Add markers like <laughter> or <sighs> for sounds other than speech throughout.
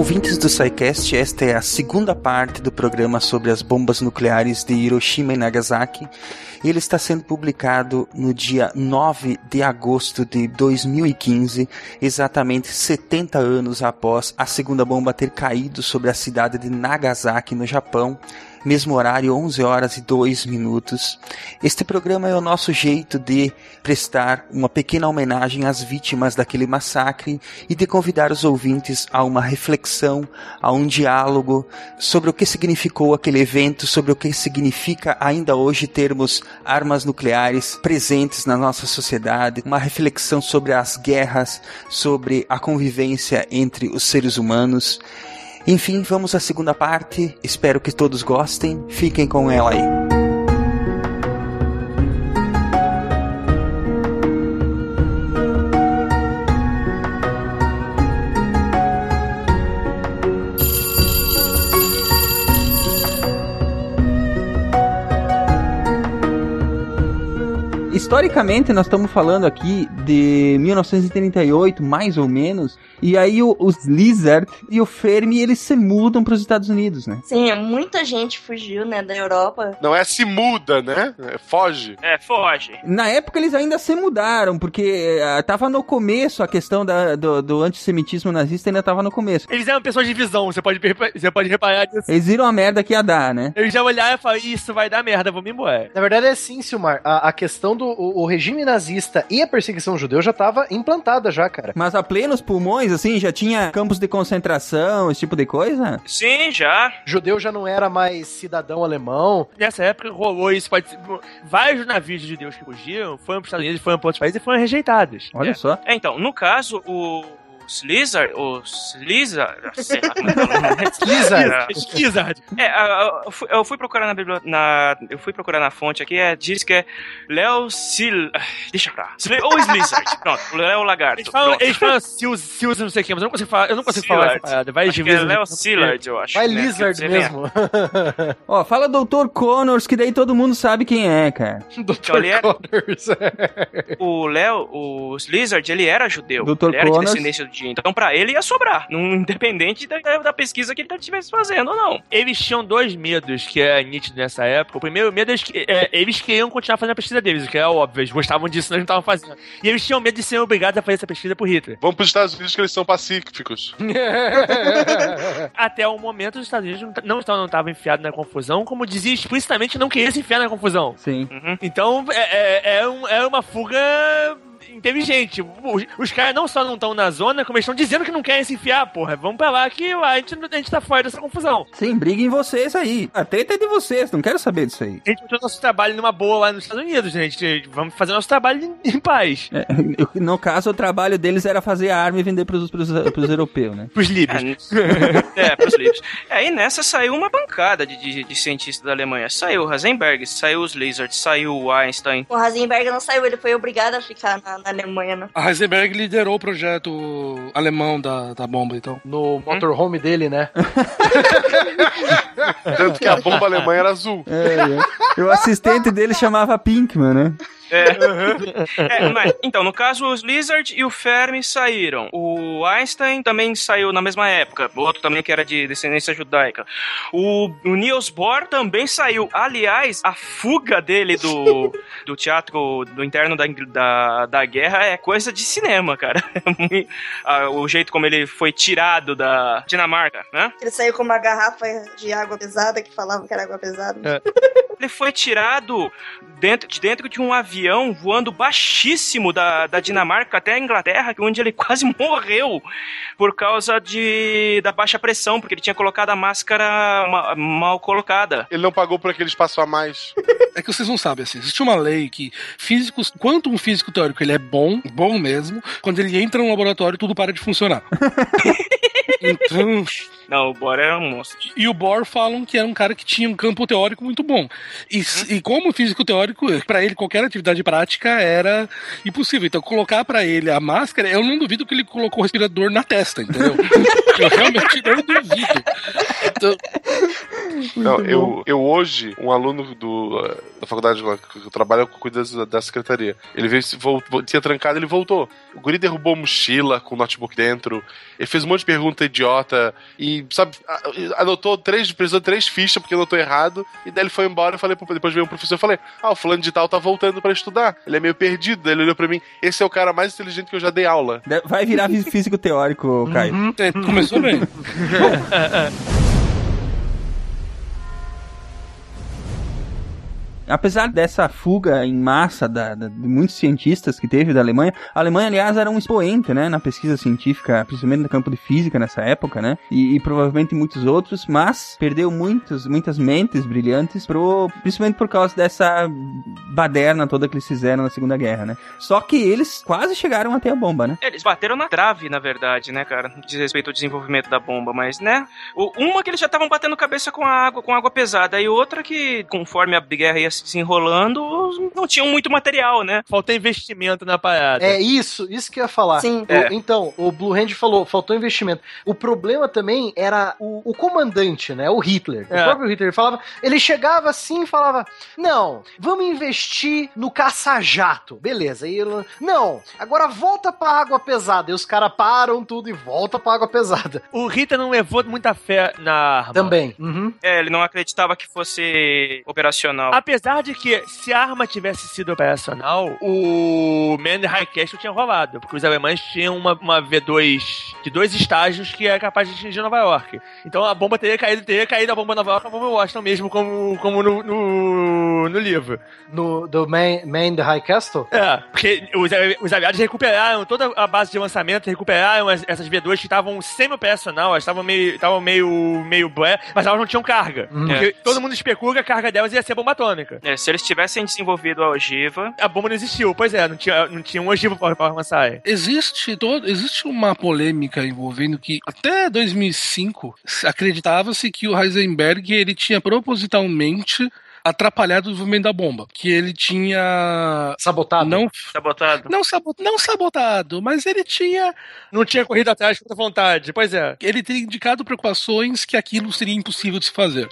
Ouvintes do SciCast, esta é a segunda parte do programa sobre as bombas nucleares de Hiroshima e Nagasaki. Ele está sendo publicado no dia 9 de agosto de 2015, exatamente 70 anos após a segunda bomba ter caído sobre a cidade de Nagasaki, no Japão mesmo horário, 11 horas e 2 minutos. Este programa é o nosso jeito de prestar uma pequena homenagem às vítimas daquele massacre e de convidar os ouvintes a uma reflexão, a um diálogo sobre o que significou aquele evento, sobre o que significa ainda hoje termos armas nucleares presentes na nossa sociedade, uma reflexão sobre as guerras, sobre a convivência entre os seres humanos. Enfim, vamos à segunda parte. Espero que todos gostem. Fiquem com ela aí. Historicamente, nós estamos falando aqui de 1938, mais ou menos, e aí o, os Lizard e o Fermi, eles se mudam para os Estados Unidos, né? Sim, muita gente fugiu, né, da Europa. Não é se muda, né? É, foge. É, foge. Na época eles ainda se mudaram, porque uh, tava no começo a questão da, do, do antissemitismo nazista, ainda tava no começo. Eles eram pessoas de visão, você pode, você pode reparar disso. Eles viram a merda que ia dar, né? Eles já olharam e falaram, isso vai dar merda, vamos embora. Na verdade é assim, Silmar, a, a questão do o, o regime nazista e a perseguição judeu já tava implantada já, cara. Mas a plenos pulmões, assim, já tinha campos de concentração, esse tipo de coisa? Sim, já. Judeu já não era mais cidadão alemão. Nessa época rolou isso. Pode... Vários navios de judeus que fugiram foram para os Estados Unidos, foram para outros países e foram rejeitados. Olha é. só. É, então, no caso, o Slizard, o Slizard, <laughs> sei lá como é que é. É, eu fui, eu fui procurar na, bibli... na eu fui procurar na fonte aqui, é, diz que é Léo Sil, <sighs> deixa pra, ou Slizard, pronto, Léo Lagarto. Eles falam, eles falam não sei o que, mas eu não consigo falar, eu não consigo falar essa parada. Vai acho que é Léo Sillard, eu acho. Vai né? Lizard mesmo. <laughs> Ó, fala Dr. Connors, que daí todo mundo sabe quem é, cara. <laughs> Dr. é- Connors. O Léo, o Lizard, ele era judeu. Dr. Ele era de Connors. descendência do dia. Então, pra ele ia sobrar, não, <laughs> independente da, da pesquisa que ele estivesse fazendo ou não. Eles tinham dois medos que é nítido nessa época. O primeiro medo é que é, eles queriam continuar fazendo a pesquisa deles, o que é óbvio, eles gostavam disso, nós não estavam fazendo. E eles tinham medo de serem obrigados a fazer essa pesquisa por Hitler. Vamos pros Estados Unidos que eles são pacíficos. <laughs> Até o momento, os Estados Unidos não estavam não estavam enfiados na confusão, como dizia explicitamente, não queria se enfiar na confusão. Sim. Uhum. Então, é, é, é, um- é uma fuga inteligente. Os, os caras não só não estão na zona, como eles estão dizendo que não querem se enfiar, porra. Vamos pra lá que a gente, a gente tá fora dessa confusão. Sim, briguem vocês aí. A treta é de vocês, não quero saber disso aí. A gente botou nosso trabalho numa boa lá nos Estados Unidos, gente. Vamos fazer nosso trabalho em, em paz. É, no caso, o trabalho deles era fazer arma e vender pros, pros, pros europeus, né? <laughs> Pros líbios. É, é pros livros. É, e nessa saiu uma bancada de, de, de cientistas da Alemanha. Saiu o Heisenberg, saiu os Lizard, saiu o Einstein. O Heisenberg não saiu, ele foi obrigado a ficar na, na Alemanha, né? A Heisenberg liderou o projeto alemão da, da bomba, então. No motorhome dele, né? <laughs> Tanto que a bomba alemã era azul. É, é. O assistente dele chamava Pinkman, né? <laughs> É, mas, então, no caso, os Lizard e o Fermi saíram. O Einstein também saiu na mesma época. O outro também que era de descendência judaica. O, o Niels Bohr também saiu. Aliás, a fuga dele do, <laughs> do teatro do interno da, da, da guerra é coisa de cinema, cara. <laughs> É o jeito como ele foi tirado da Dinamarca, né? Ele saiu com uma garrafa de água pesada, que falava que era água pesada. É. Ele foi tirado dentro, de dentro de um avião voando baixíssimo da, da Dinamarca até a Inglaterra, onde ele <laughs> quase morreu por causa de, da baixa pressão, porque ele tinha colocado a máscara ma- mal colocada. Ele não pagou por aquele espaço a mais. <laughs> É que vocês não sabem, assim, existe uma lei que físicos, quanto um físico teórico ele é bom, bom mesmo, quando ele entra no laboratório tudo para de funcionar. <laughs> então, Não, o Bohr era um monstro. e o Bohr falam que era um cara que tinha um campo teórico muito bom. E, s- e como físico teórico, para ele qualquer atividade prática era impossível. Então colocar para ele a máscara, eu não duvido que ele colocou o respirador na testa, entendeu? <laughs> eu realmente não duvido. Então, Não, eu, eu hoje, um aluno do, eh, da faculdade lá, que eu trabalho com cuida da, da secretaria, ele veio, se vol- vol- tinha trancado, ele voltou. O guri derrubou mochila com notebook dentro, ele fez um monte de pergunta idiota e, sabe, anotou três, precisou de três fichas porque anotou errado. E daí ele foi embora. Eu falei, depois veio um professor. Eu falei, ah, o fulano de tal tá voltando pra estudar. Ele é meio perdido. Daí ele olhou pra mim, esse é o cara mais inteligente que eu já dei aula. Vai virar fí- físico teórico, Caio. É, começou bem. <laughs> Apesar dessa fuga em massa da- da- de muitos cientistas que teve da Alemanha, a Alemanha, aliás, era um expoente, né, na pesquisa científica, principalmente no campo de física nessa época, né, e, e provavelmente muitos outros, mas perdeu muitos, muitas mentes brilhantes, pro, principalmente por causa dessa baderna toda que eles fizeram na Segunda Guerra, né. Só que eles quase chegaram até a bomba, né. Eles bateram na trave, na verdade, né, cara? Diz respeito ao desenvolvimento da bomba, mas, né? Uma que eles já estavam batendo cabeça com a água, com água pesada, e outra que, conforme a guerra ia se desenrolando, não tinham muito material, né? Faltou investimento na parada. É isso, isso que eu ia falar. Sim. O- É. Então, o Blue Hand falou, faltou investimento. O problema também era o, o comandante, né? O Hitler. É. O próprio Hitler ele falava, ele chegava assim e falava: "Não, vamos investir no caça-jato". Beleza. E ele, não, agora volta pra água pesada. E os caras param tudo e volta pra água pesada. O Rita não levou muita fé na arma. Também. Uhum. É, ele não acreditava que fosse operacional. Apesar de que, se a arma tivesse sido operacional, o Man High Castle tinha rolado, porque os alemães tinham uma, uma V2 de dois estágios que era capaz de atingir Nova York. Então a bomba teria caído, teria caído a bomba Nova York, a bomba em Washington mesmo, como, como no, no, no livro. No do Man, Man the High Castle. É, porque os, os aliados recuperaram toda a base de lançamento, recuperaram as- essas V2 que estavam semi-operacional, elas estavam meio, estavam meio, meio blé, mas elas não tinham carga. Hum. Porque É. todo mundo especula que a carga delas ia ser bomba atômica. É, se eles tivessem desenvolvido a ogiva, A bomba não existiu, pois é, não tinha, não tinha um ogivo pra, pra lançar. Existe, todo, existe uma polêmica envolvendo que até 2005 se- acreditava-se que o Heisenberg ele tinha propositalmente atrapalhado o desenvolvimento da bomba, que ele tinha Sabotado. não sabotado. não, sabo- não sabotado, mas ele tinha Não tinha corrido atrás muita vontade, pois é. ele teria indicado preocupações que aquilo seria impossível de se fazer.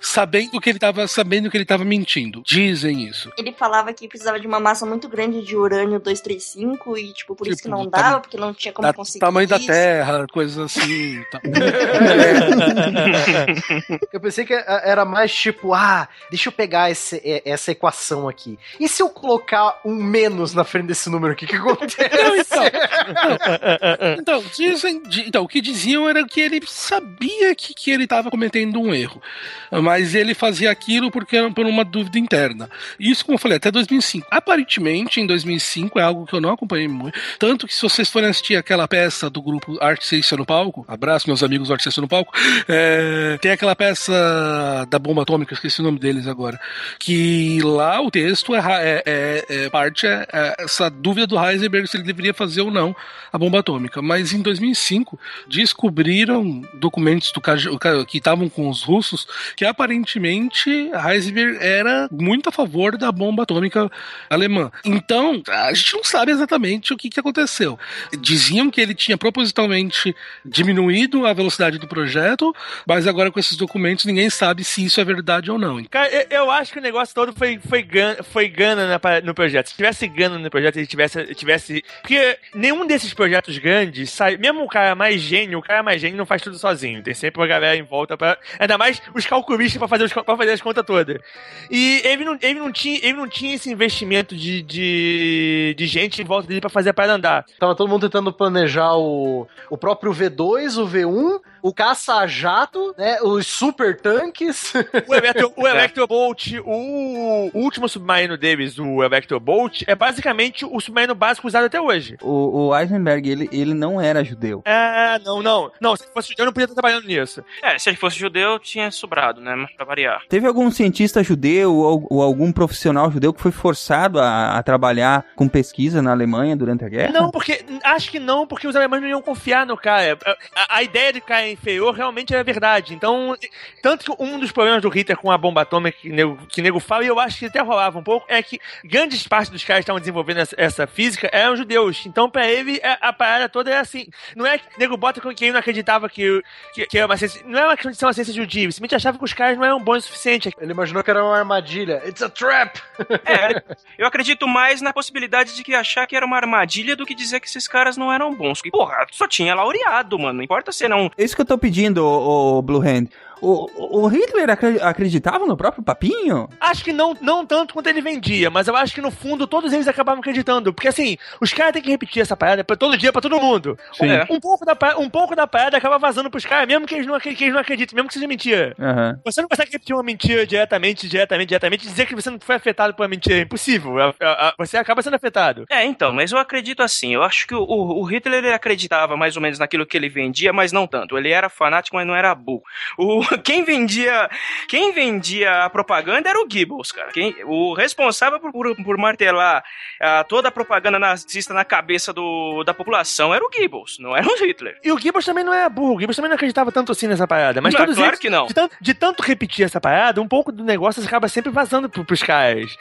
Sabendo que ele estava sabendo que ele estava mentindo. Dizem isso. Ele falava que precisava de uma massa muito grande de urânio 235 e, tipo, por isso que Tipo, não dava, porque não tinha como Da, conseguir. tamanho da isso. Terra, coisas assim. tá. <laughs> Eu pensei que eh, era mais tipo, ah, deixa eu pegar esse- eh, essa equação aqui. E se eu colocar um menos na frente desse número, o que que acontece? Não, então, Então, dizem, di- então, o que diziam era que ele sabia que, que ele estava cometendo um erro, mas ele fazia aquilo porque era por uma dúvida interna. Isso, como eu falei, até 2005. Aparentemente, em 2005, é algo que eu não acompanhei muito, tanto que se vocês forem assistir aquela peça do grupo Arte no Palco, abraço meus amigos do Arte no Palco, é, tem aquela peça da bomba atômica, esqueci o nome deles agora, que lá o texto é, é- é- é- parte é, é essa dúvida do Heisenberg se ele deveria fazer ou não a bomba atômica. Mas em 2005 descobriram documentos do que estavam com os russos que aparentemente Heisenberg era muito a favor da bomba atômica alemã. Então a gente não sabe exatamente o que, que aconteceu. Diziam que ele tinha propositalmente diminuído a velocidade do projeto, mas agora com esses documentos ninguém sabe se isso é verdade ou não. Cara, eu, eu acho que o negócio todo foi, foi, gana, foi gana no projeto. Se tivesse gana no projeto, ele tivesse, tivesse. Porque nenhum desses projetos grandes sai. Mesmo o cara mais gênio, o cara mais gênio não faz tudo sozinho. Tem sempre uma galera em volta pra. Ainda mais os pra fazer, os, pra fazer as contas todas. E ele não, ele não, tinha, ele não tinha esse investimento de, de, de gente em volta dele pra fazer a parada andar. Tava todo mundo tentando planejar o, o próprio V2, o V1, o caça-jato, né? Os super tanques. O, Electro, o Electrobolt, o, o último submarino deles, o Electrobolt, é basicamente o submarino básico usado até hoje. O, o Eisenberg, ele, ele não era judeu. É, não, não. Não, se fosse eu não podia estar trabalhando nisso. É, se ele fosse judeu, tinha sobrado, né? Mas pra variar. Teve algum cientista judeu ou, ou algum profissional judeu que foi forçado a, a trabalhar com pesquisa na Alemanha durante a guerra? Não, porque. Acho que não, porque os alemães não iam confiar no cara. A, a ideia de cara inferior realmente é verdade. Então, tanto que um dos problemas do Hitler com a bomba atômica que nego, que nego fala, e eu acho que até rolava um pouco, é que grandes partes dos caras que estavam desenvolvendo essa, essa física eram judeus. Então, pra ele, é- a parada toda é assim. Não é que nego bota com quem não acreditava que, que, que era uma ciência. Não é uma questão de ser uma ciência judia. Ele simplesmente achava que os caras não eram bons o suficiente. Ele imaginou que era uma armadilha. It's a trap! <laughs> É, eu acredito mais na possibilidade de que achar que era uma armadilha do que dizer que esses caras não eram bons. E, porra, só tinha laureado, mano. Não importa se não. É isso que eu tô pedindo, o, Blue Hand. O, o Hitler acre- acreditava no próprio papinho? Acho que não, não tanto quanto ele vendia, mas eu acho que no fundo todos eles acabavam acreditando. Porque assim, os caras têm que repetir essa parada pra todo dia pra todo mundo. Sim. Um, um pouco da, um pouco da parada acaba vazando pros caras, mesmo que eles não, que eles não acreditem, mesmo que seja mentira. Aham. Você não consegue repetir uma mentira diretamente, diretamente, diretamente e dizer que você não foi afetado por uma mentira. É impossível. A- a- a- Você acaba sendo afetado. É, então, mas eu acredito assim. Eu acho que o, o, o Hitler ele acreditava mais ou menos naquilo que ele vendia, mas não tanto. Ele era fanático, mas não era burro. O, <laughs> quem vendia quem vendia a propaganda era o Goebbels, cara. Quem, o responsável por, por, por martelar ah, toda a propaganda nazista na cabeça do, da população era o Goebbels, não era o Hitler. E o Goebbels também não é burro. O Goebbels também não acreditava tanto assim nessa parada. Mas Não, todos claro eles, que não. De tanto, de tanto repetir essa parada, um pouco do negócio acaba sempre vazando pro, pros caras.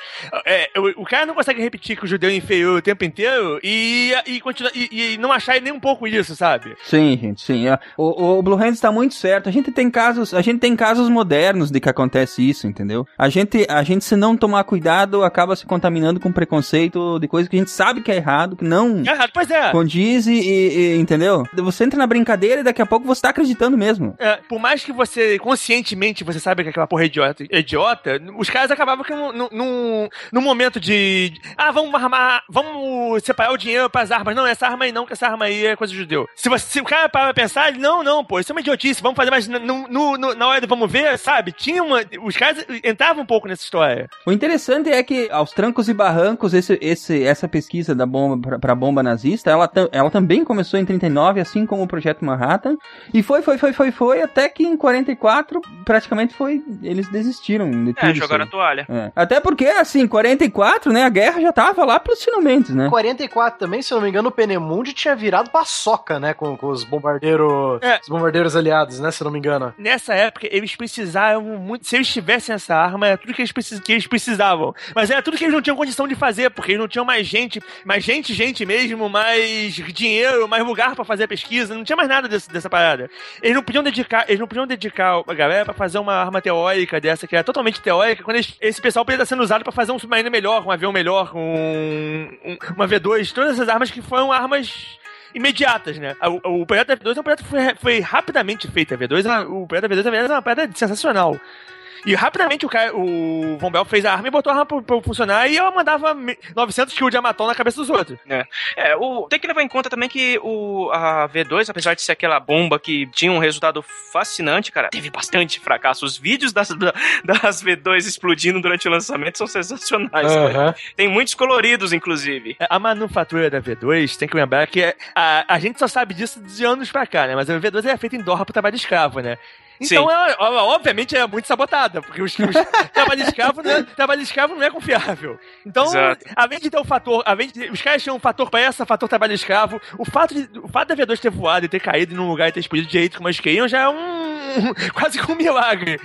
É, o, o cara não consegue repetir que o judeu é inferior o tempo inteiro e, e, continua, e, e não achar nem um pouco isso, sabe? Sim, gente, sim. É, O, o Blue Hands está muito certo. A gente tem casos, a gente tem casos modernos de que acontece isso, entendeu? A gente, a gente se não tomar cuidado, acaba se contaminando com preconceito de coisa que a gente sabe que é errado, que não É pois é. condiz e, e- entendeu? Você entra na brincadeira e daqui a pouco você tá acreditando mesmo. É, por mais que você, conscientemente, você saiba que aquela porra é idiota, é idiota os caras acabavam que num, num- num, num momento de. Ah, vamos armar. Vamos separar o dinheiro pras armas. Não, essa arma aí não, que essa arma aí é coisa de judeu. Se, você, se o cara para pra pensar, não, não, pô, isso é uma idiotice, vamos fazer, mas no, no- no- na hora do vamos ver, sabe? Tinha uma. Os caras entravam um pouco nessa história. O interessante é que, aos trancos e barrancos, esse, esse, essa pesquisa da bomba pra, pra bomba nazista, ela, ela também começou em 39, assim como o Projeto Manhattan, e foi, foi, foi, foi, foi, até que em 44, praticamente foi, eles desistiram de tudo É, jogaram a toalha. É. Até porque, assim, 44, né, a guerra já tava lá pelos finalmente, né? 44 também, se eu não me engano, o Penemundi tinha virado paçoca, né? Com, com os bombardeiros. É. Os bombardeiros aliados, né? Se eu não me engano. Nessa época, eles precisavam muito. Se eles tivessem essa arma, era tudo que eles, precis, que eles precisavam. Mas era tudo que eles não tinham condição de fazer, porque eles não tinham mais gente, mais gente, gente mesmo, mais dinheiro, mais lugar pra fazer a pesquisa, não tinha mais nada desse- dessa parada. Eles não podiam dedicar, eles não podiam dedicar a galera pra fazer uma arma teórica dessa, que era totalmente teórica, quando eles- esse pessoal podia estar sendo usado pra fazer um submarino melhor, um avião melhor, um, um- uma V2, todas essas armas que foram armas imediatas, né? O, o projeto V2 é um projeto que foi, foi rapidamente feito. A V2, é- o projeto V2 é uma parada sensacional. E rapidamente o, cara, o Von Bell fez a arma e botou a arma pra, pra funcionar e ela mandava me- 900 kg de amatom na cabeça dos outros. É, o, tem que levar em conta também que o, a V2, apesar de ser aquela bomba que tinha um resultado fascinante, cara, teve bastante fracasso. Os vídeos das, da- das V2 explodindo durante o lançamento são sensacionais. cara. Tem muitos coloridos, inclusive. A manufatura da V2, tem que lembrar que é- a, a gente só sabe disso de anos pra cá, né? Mas a V2 é feita em Doha pro trabalho escravo, né? Então, ela, ela, obviamente, é muito sabotada, porque os, os <laughs> trabalho, escravo não é, trabalho escravo não é confiável. Então, Exato. além de ter o fator, além de, os caras tinham um fator pra essa, fator trabalho escravo, o fato, de, o fato da V2 ter voado e ter caído num lugar e ter explodido de jeito como eles queriam já é um. <laughs> quase que um milagre.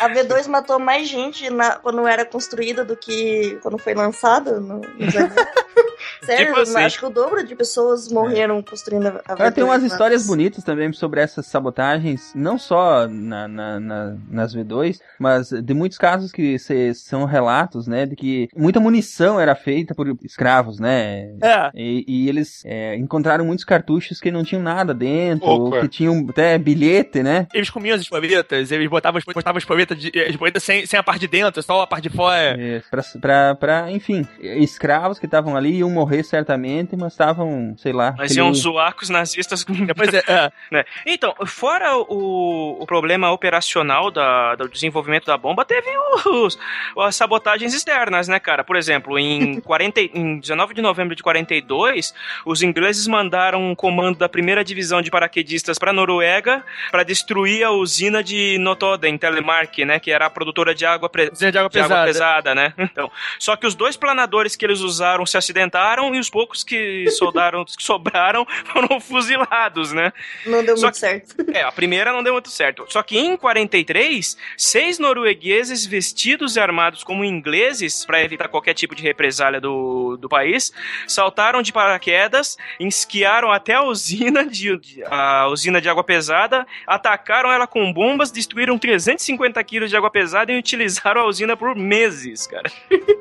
A V2 matou mais gente na- quando era construída do que quando foi lançada. No, anos. <laughs> Sério, Tipo assim. acho que o dobro de pessoas morreram construindo a a V2. Ah, tem umas histórias bonitas também sobre essas sabotagens, não só na, na- na- nas V2, mas de muitos casos que cê- são relatos, né, de que muita munição era feita por escravos, né? É. E, e eles é, encontraram muitos cartuchos que não tinham nada dentro, ou que tinham até bilhete, né? Eles comiam as espoletas, eles botavam, as- botavam as espoletas, de, as espoletas sem, sem a parte de dentro, só a parte de fora. É, pra, pra, pra, enfim, escravos que estavam ali iam morrer certamente, mas estavam, sei lá. Mas aquele- iam zoar com os nazistas. Depois é, <laughs> é. né? Então, fora o, o problema operacional da, do desenvolvimento da bomba, teve os, as sabotagens externas, né, cara? Por exemplo, em, <laughs> 40, e- em 19 de novembro de 42, os ingleses mandaram um comando da primeira divisão de paraquedistas para Noruega para destruir a usina de Notoden, Telemark, né, que era a produtora de água, pre- de água de água pesada. pesada, né? Então, só que os dois planadores que eles usaram se acidentaram e os poucos que soldaram, que sobraram foram fuzilados, né? Não deu Só muito que- certo. <laughs> É, a primeira não deu muito certo. Só que em 43, seis noruegueses vestidos e armados como ingleses, para evitar qualquer tipo de represália do, do país, saltaram de paraquedas, esquiaram até a usina de, de- a usina de água pesada, atacaram ela com bombas, destruíram 350 quilos de água pesada e utilizaram a usina por meses, cara. <laughs>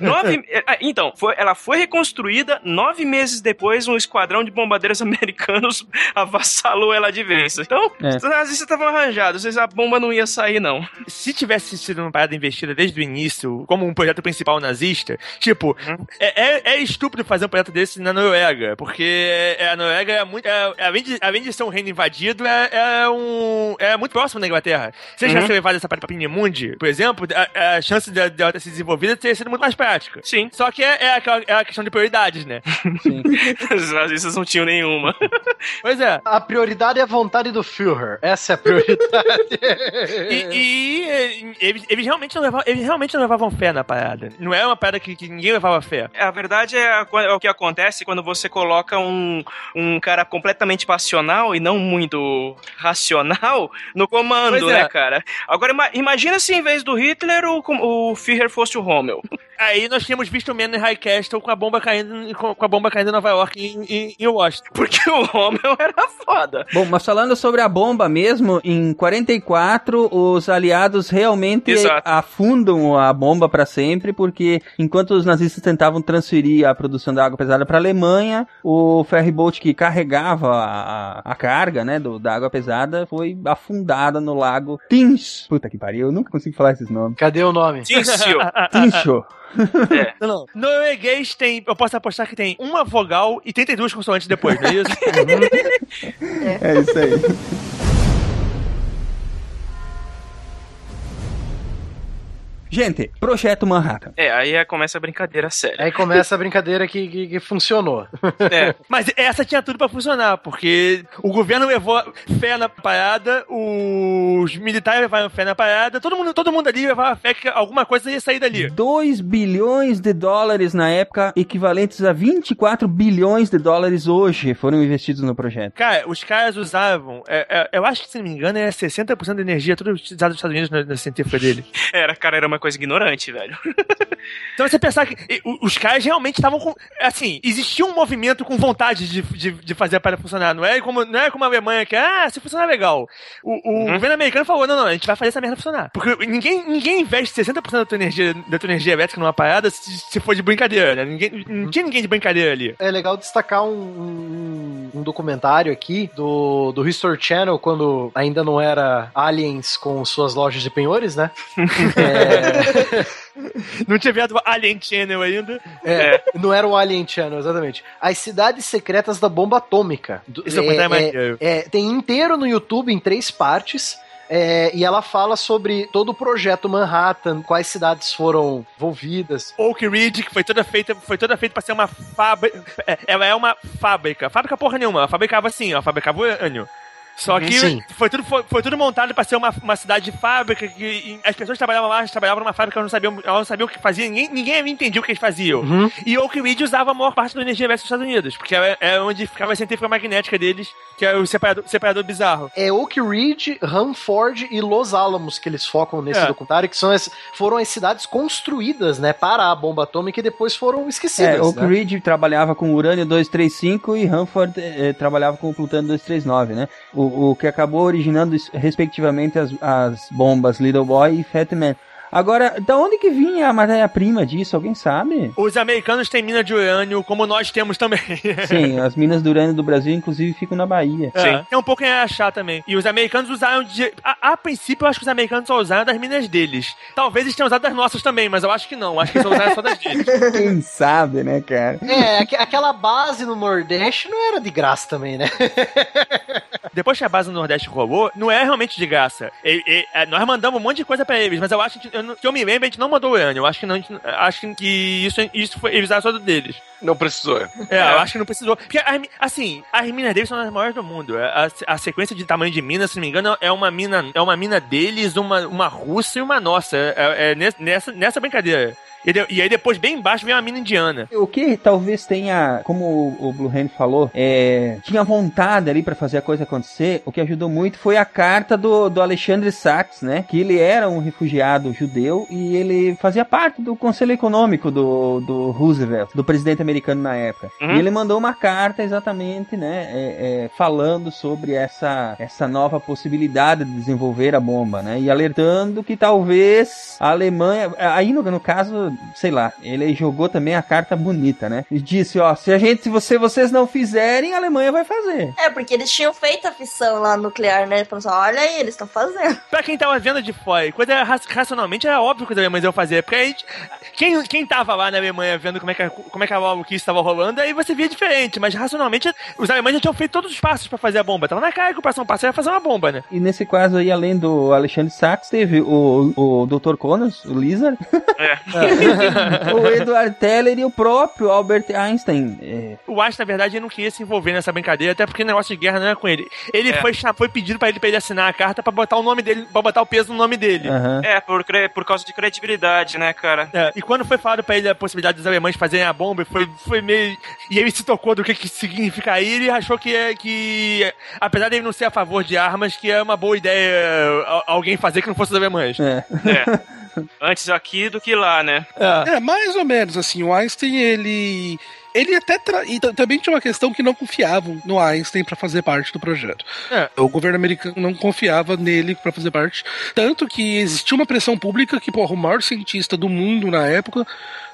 Nove, <laughs> ah, então, foi- ela foi reconstruída nove meses depois, um esquadrão de bombardeiros <laughs> americanos avassalou ela de vez. Então, É. as nazistas estavam arranjados, a bomba não ia sair, não. Se tivesse sido uma parada investida desde o início, como um projeto principal nazista, tipo, Uhum. é, é- é estúpido fazer um projeto desse na Noruega, porque é- a Noruega é muito. é- além, de, além de ser um reino invadido, é, é um, é muito próximo da Inglaterra. Se eles Uhum. tivessem levado essa parada pra Pinimundi, por exemplo, a, a chance de, de ela ter se desenvolvida teria sido muito mais prática. Sim, Só que é, é, aquela, é a questão de prioridades, né? Sim. <laughs> os nazistas não tinham nenhuma. <laughs> Pois é. A prioridade é a vontade do Führer. Essa é a prioridade. <laughs> E, e, eles, eles realmente não levavam, eles realmente não levavam fé na parada. Não é uma parada que, que ninguém levava fé. A verdade é, é o que acontece quando você coloca um, um cara completamente passional e não muito racional no comando, Pois é. né, cara? Agora, ima- imagina se em vez do Hitler o, o Führer fosse o Rommel. Aí nós tínhamos visto o Man in High Castle com a bomba caindo, com, a bomba caindo em Nova York e em, em, em Washington. <laughs> Porque o Rommel era foda. Bom, mas falando sobre a bomba mesmo, em 44 os aliados realmente Exato. afundam a bomba para sempre, porque enquanto os nazistas tentavam transferir a produção da água pesada para a Alemanha, o ferryboat que carregava a, a carga, né, do, da água pesada foi afundada no lago Tinch. Puta que pariu, eu nunca consigo falar esses nomes. Cadê o nome? Tincho. <laughs> Não, não. Norueguês tem, eu posso apostar que tem uma vogal e 32 consoantes depois, não é isso? <laughs> É isso aí. Gente, Projeto Manhattan. É, aí é- começa a brincadeira séria. Aí começa a brincadeira que, que, que funcionou. <laughs> É. Mas essa tinha tudo pra funcionar, porque o governo levou fé na parada, os militares levaram fé na parada, todo mundo, todo mundo ali levava fé que alguma coisa ia sair dali. 2 bilhões de dólares na época, equivalentes a 24 bilhões de dólares hoje, foram investidos no projeto. Cara, os caras usavam, é, é, eu acho que se não me engano, é 60% da energia toda utilizada nos Estados Unidos na, na centrífuga dele. <laughs> Era, cara, era uma coisa ignorante, velho. <laughs> Então você pensar que os caras realmente estavam com. Assim, existia um movimento com vontade de, de, de fazer a parada funcionar. Não é como, não é como a Alemanha que, ah, se funcionar legal. O, o Uhum. governo americano falou: não, não, a gente vai fazer essa merda funcionar. Porque ninguém, ninguém investe 60% da tua energia, da tua energia elétrica numa parada se, se for de brincadeira, né? Ninguém, não tinha ninguém de brincadeira ali. É legal destacar um, um, um documentário aqui do, do History Channel, quando ainda não era Aliens com suas lojas de penhores, né? <laughs> É, <laughs> Não tinha viado Alien Channel ainda. é, Não era o Alien Channel, exatamente. As cidades secretas da bomba atômica. Do- Esse documentário é maneiro. é, tem inteiro no YouTube em três partes. é, e ela fala sobre todo o projeto Manhattan, quais cidades foram envolvidas. Oak Ridge, que foi toda feita, foi toda feita pra ser uma fábrica. é, Ela é uma fábrica. Fábrica porra nenhuma. Ela fabricava assim, ó, fabricava urânio. Só que Sim. foi tudo, foi, foi tudo montado pra ser uma, uma cidade de fábrica, que e as pessoas que trabalhavam lá, trabalhavam numa fábrica, elas não sabiam, elas não sabiam o que faziam, ninguém, ninguém entendia o que eles faziam. Uhum. E Oak Ridge usava a maior parte da energia elétrica dos Estados Unidos, porque é, é onde ficava a centrífuga magnética deles, que é o separador, separador bizarro. É Oak Ridge, Hanford e Los Alamos que eles focam nesse É. documentário, que são as, foram as cidades construídas, né, para a bomba atômica e depois foram esquecidas. É, Oak né? Ridge trabalhava com urânio 235 e Hanford eh, trabalhava com plutônio 239, né? O, o que acabou originando, es- respectivamente, as, as bombas Little Boy e Fat Man. Agora, da onde que vinha a matéria-prima disso? Alguém sabe? Os americanos têm mina de urânio, como nós temos também. <laughs> Sim, as minas do urânio do Brasil, inclusive, ficam na Bahia. É, é um pouco em achar também. E os americanos usaram de. A, a princípio, eu acho que os americanos só usaram das minas deles. Talvez eles tenham usado das nossas também, mas eu acho que não. Acho que eles só usaram só das deles. <laughs> Quem sabe, né, cara? É, aque- aquela base no Nordeste não era de graça também, né? <laughs> Depois que a base no Nordeste rolou, não é realmente de graça. E- e- é, nós mandamos um monte de coisa pra eles, mas eu acho que, eu, que eu me lembro, a gente não mandou urânio. Eu acho que não, gente- acho que isso, isso foi usaram só do deles. Não precisou. É, eu acho que não precisou. Porque, as assim, as minas deles são as maiores do mundo. É, A, a sequência de tamanho de mina, se não me engano, é uma mina, é uma mina deles, uma, uma russa e uma nossa. É, é nes- nessa, nessa brincadeira. E, aí depois, bem embaixo, vem uma mina indiana. O que talvez tenha, como o, o Blue Hand falou, é, tinha vontade ali pra fazer a coisa acontecer, o que ajudou muito foi a carta do, do Alexandre Sachs, né? Que ele era um refugiado judeu e ele fazia parte do conselho econômico do, do Roosevelt, do presidente americano na época. Uhum. E ele mandou uma carta exatamente, né? é, é, falando sobre essa, essa nova possibilidade de desenvolver a bomba, né? E alertando que talvez a Alemanha, aí no, no caso, sei lá, ele jogou também a carta bonita, né? E disse, ó, se a gente, se você, vocês não fizerem, a Alemanha vai fazer. É, porque eles tinham feito a fissão lá nuclear, né? Falando assim, olha aí, eles estão fazendo. <laughs> Pra quem tava vendo de fora, coisa ra- racionalmente era óbvio que os alemães iam fazer. Porque a gente, quem, quem tava lá na Alemanha vendo como é que, a- como é que a maluquice estava rolando, aí você via diferente. Mas racionalmente, os alemães já tinham feito todos os passos pra fazer a bomba. Tava na cara que o próximo passo era fazer uma bomba, né? E nesse caso aí, além do Alexandre Sachs, teve o, o Dr. Connors, o Lizard, É. <laughs> <laughs> o Edward Teller e o próprio Albert Einstein. É, O Einstein, na verdade, ele não queria se envolver nessa brincadeira, até porque o negócio de guerra não era com ele. Ele É. foi, foi pedido pra ele, pra ele assinar a carta pra botar o nome dele, pra botar o peso no nome dele. aham. É, por, por causa de credibilidade, né, cara? É, e quando foi falado pra ele a possibilidade dos alemães fazerem a bomba, foi, foi meio. E ele se tocou do que, que significa aí, ele achou que, é- que, apesar dele não ser a favor de armas, que é uma boa ideia a- alguém fazer que não fosse os alemães. É. É. <laughs> <laughs> Antes aqui do que lá, né? É. É, mais ou menos, assim, o Einstein, ele. Ele até. Tra... E também tinha uma questão que não confiavam no Einstein pra fazer parte do projeto. É. O governo americano não confiava nele pra fazer parte. Tanto que existia uma pressão pública que, porra, o maior cientista do mundo na época.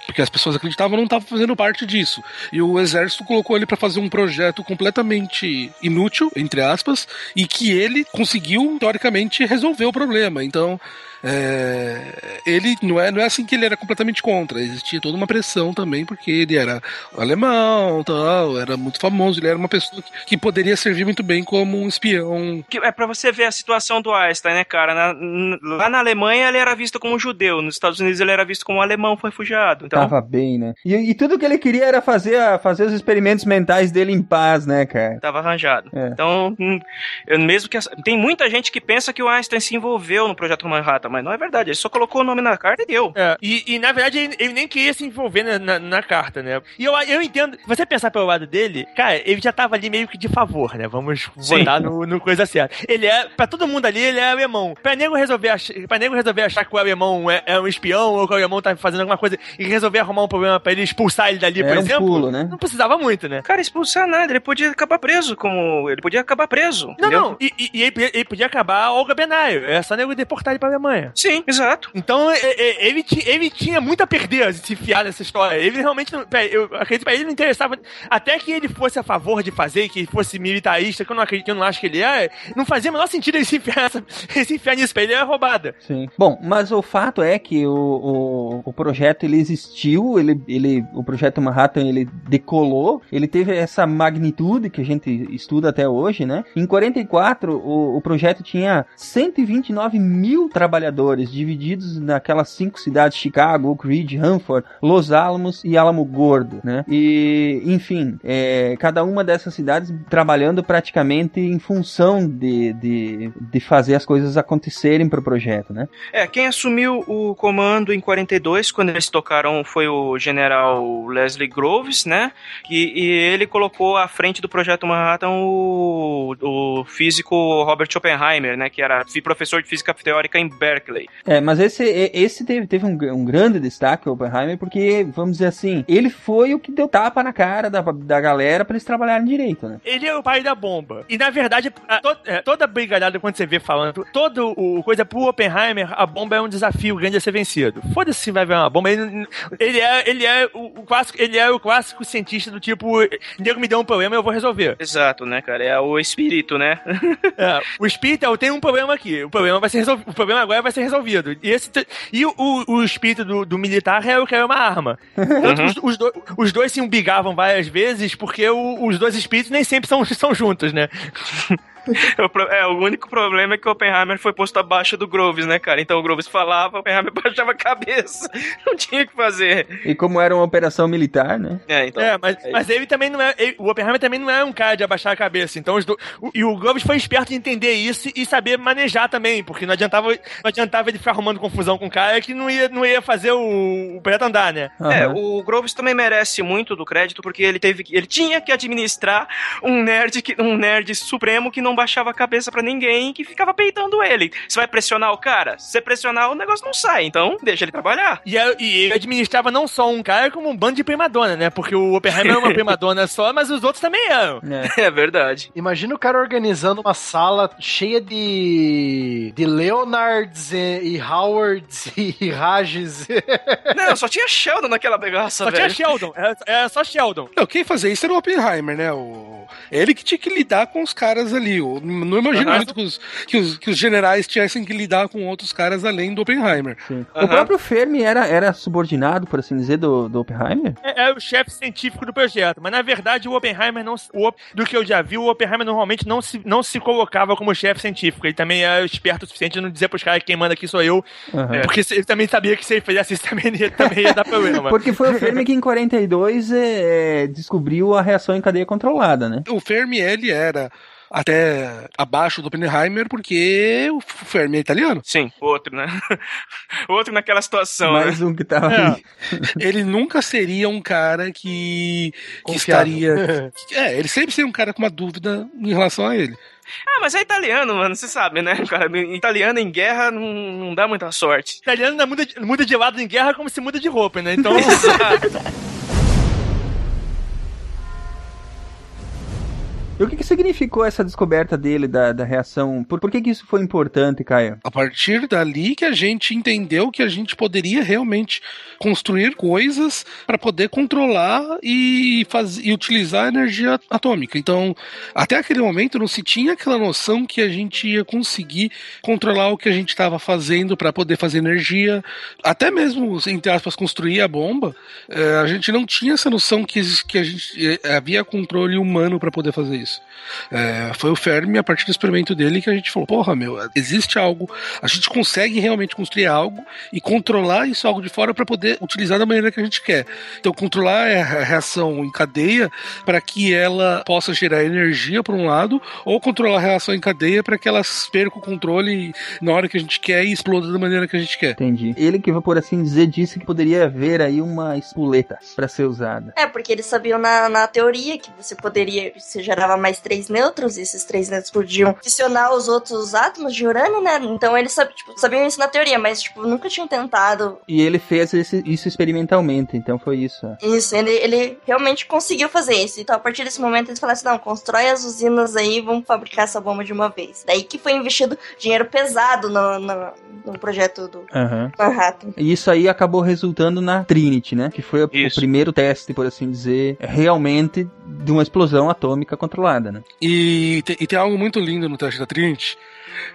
Porque as pessoas acreditavam não estava fazendo parte disso. E o exército colocou ele pra fazer um projeto completamente inútil, entre aspas, e que ele conseguiu, teoricamente, resolver o problema. Então, é, ele não é, não é assim que ele era completamente contra. Existia toda uma pressão também, porque ele era alemão, tal, era muito famoso, ele era uma pessoa que, que poderia servir muito bem como um espião. Que é pra você ver a situação do Einstein, né, cara? Na- lá na Alemanha ele era visto como judeu, nos Estados Unidos ele era visto como alemão refugiado. Então, Tava bem, né? E, e tudo que ele queria era fazer, a- fazer os experimentos mentais dele em paz, né, cara? tava arranjado. É. Então, hum, eu mesmo que tem muita gente que pensa que o Einstein se envolveu no projeto Manhattan, mas não é verdade. Ele só colocou o nome na carta e deu. É, e, e, na verdade ele, ele nem queria se envolver na, na- na carta, né? E eu, eu entendo, você pensar pelo lado dele, cara, ele já tava ali meio que de favor, né? Vamos Sim. botar no, no coisa certa. Ele é, pra todo mundo ali, ele é alemão. Pra nego resolver, ach, pra nego resolver achar que o alemão é, é um espião ou que o alemão tá fazendo alguma coisa e resolver arrumar um problema pra ele expulsar ele dali, por Era um exemplo. pulo, né? Não precisava muito, né? Cara, expulsar nada, ele podia acabar preso, como. Ele podia acabar preso. Não, entendeu? não. E, e- e ele, podia- ele podia acabar a Olga Benaio. É só nego deportar ele pra Alemanha. Sim, exato. Então, e- e- ele, ti- ele tinha muito a perder se enfiar nessa história. Ele realmente não. Eu acredito que pra ele não interessava. Até que ele fosse a favor de fazer, que ele fosse militarista, que eu não acredito, que eu não acho que ele é, não fazia o menor sentido ele se enfiar, nessa, <laughs> ele se enfiar nisso. Pra ele era roubada. Sim. Bom, mas o fato é que o, o, o projeto ele existiu, ele, ele, o projeto Manhattan ele decolou, ele teve essa magnitude que a gente estuda até hoje, né? Em 44 o, o projeto tinha 129 mil trabalhadores divididos naquelas cinco cidades: Chicago, Oak Ridge, Hanford, Los Alamos e Alamo Gordo, né? E enfim, é, cada uma dessas cidades trabalhando praticamente em função de, de, de fazer as coisas acontecerem para o projeto, né? É, quem assumiu o comando em 42, quando eles tocaram, foi o general Leslie Groves, né? E, e ele colocou à frente do projeto Manhattan o, o físico Robert Oppenheimer, né? Que era professor de física teórica em Berkeley. É, mas esse, esse teve, teve um, um grande destaque, o Oppenheimer, porque, vamos dizer assim, ele foi o que deu tapa na cara da, da galera para eles trabalharem direito, né? Ele é o pai da bomba. E na verdade, a- to- é, toda brigalhada quando você vê falando, todo o coisa pro Oppenheimer, a bomba é um desafio grande a ser vencido. Foda-se se vai ver uma bomba. Ele, ele é, ele é o, o clássico, ele é o clássico cientista do tipo, nego me deu um problema, eu vou resolver. Exato, né, cara? É o espírito, né? <laughs> É, o espírito é, eu tenho um problema aqui. O problema vai ser resolvido. O problema agora vai ser resolvido. E, esse, e o, o, espírito do, do militar é eu quero uma arma. Tanto que os, os, do- os dois se umbigavam várias vezes porque o- os dois espíritos nem sempre são, <laughs> são juntos, né? <laughs> É, o único problema é que o Oppenheimer foi posto abaixo do Groves, né, cara? Então o Groves falava, o Oppenheimer <laughs> baixava a cabeça. <laughs> Não tinha o que fazer. E como era uma operação militar, né? É, então. É, mas, mas ele também não é. ele- o Oppenheimer também não é um cara de abaixar a cabeça. Então, os do, o- e o Groves foi esperto em entender isso e saber manejar também, porque não adiantava, não adiantava ele ficar arrumando confusão com o cara que não ia, não ia fazer o, o projeto andar, né? É, Aham. o Groves também merece muito do crédito porque ele teve ele tinha que administrar um nerd que, um nerd supremo que não baixava a cabeça pra ninguém e que ficava peitando ele. Você vai pressionar o cara? Se você pressionar, o negócio não sai, então deixa ele trabalhar. E, e ele administrava não só um cara, como um bando de primadona, né? Porque o Oppenheimer é uma <laughs> primadona só, mas os outros também eram. É. <laughs> É verdade. Imagina o cara organizando uma sala cheia de. de Leonards e, e Howards e <laughs> Rages. Não, só tinha Sheldon naquela bagaça, Só tinha velho. Sheldon, era, era só Sheldon. Não, quem fazia isso era o Oppenheimer, né? O... Ele que tinha que lidar com os caras ali. Eu não imagino Aham. muito que os, que, os, que os generais tivessem que lidar com outros caras além do Oppenheimer. Sim. Aham. O próprio Fermi era, era subordinado, por assim dizer, do, do Oppenheimer? É, é o chefe científico do projeto, mas na verdade o Oppenheimer não. O, do que eu já vi, o Oppenheimer normalmente não se, não se colocava como chefe científico. Ele também é esperto o suficiente de não dizer pros caras que quem manda aqui sou eu, Aham. porque se- ele também sabia que se ele fizesse isso também ia, também ia dar problema. <laughs> Porque foi o Fermi que em 42 é, descobriu a reação em cadeia controlada, né? O Fermi, ele era até abaixo do Oppenheimer porque o Fermi é italiano. Sim, outro, né? <laughs> outro naquela situação, né? Mais um que tava É. ali. Ele nunca seria um cara que, que estaria. <laughs> É, ele sempre seria um cara com uma dúvida em relação a ele. Ah, mas é italiano, mano, você sabe, né? Cara, italiano em guerra não, não dá muita sorte. italiano muda, de- muda de lado em guerra como se muda de roupa, né? Então. <laughs> E o que, que significou essa descoberta dele da, da reação? Por, por que, que isso foi importante, Caio? A partir dali que a gente entendeu que a gente poderia realmente construir coisas para poder controlar e, faz, e utilizar a energia atômica. Então, até aquele momento não se tinha aquela noção que a gente ia conseguir controlar o que a gente estava fazendo para poder fazer energia. Até mesmo, entre aspas, construir a bomba, eh, a gente não tinha essa noção que, que a gente eh, havia controle humano para poder fazer isso. É, foi o Fermi, a partir do experimento dele, que a gente falou: porra, meu, existe algo, a gente consegue realmente construir algo e controlar isso algo de fora para poder utilizar da maneira que a gente quer. Então, controlar a reação em cadeia para que ela possa gerar energia, por um lado, ou controlar a reação em cadeia para que ela perca o controle na hora que a gente quer e exploda da maneira que a gente quer. Entendi. Ele que, por assim dizer, disse que poderia haver aí uma espoleta para ser usada. É, porque eles sabiam na, na teoria que você poderia, você gerava mais três nêutrons, e esses três nêutrons podiam adicionar os outros átomos de urânio, né? Então eles sab, tipo, sabiam isso na teoria, mas tipo, nunca tinham tentado E ele fez esse- isso experimentalmente, então foi isso. isso. Ele, ele realmente conseguiu fazer isso. Então, a partir desse momento, eles falaram assim: não, constrói as usinas aí, vamos fabricar essa bomba de uma vez. Daí que foi investido dinheiro pesado no, no, no projeto do Aham. Manhattan. E isso aí acabou resultando na Trinity, né? Que foi o primeiro teste, por assim dizer, realmente de uma explosão atômica controlada, né? E, te- e tem algo muito lindo no teste da Trinity.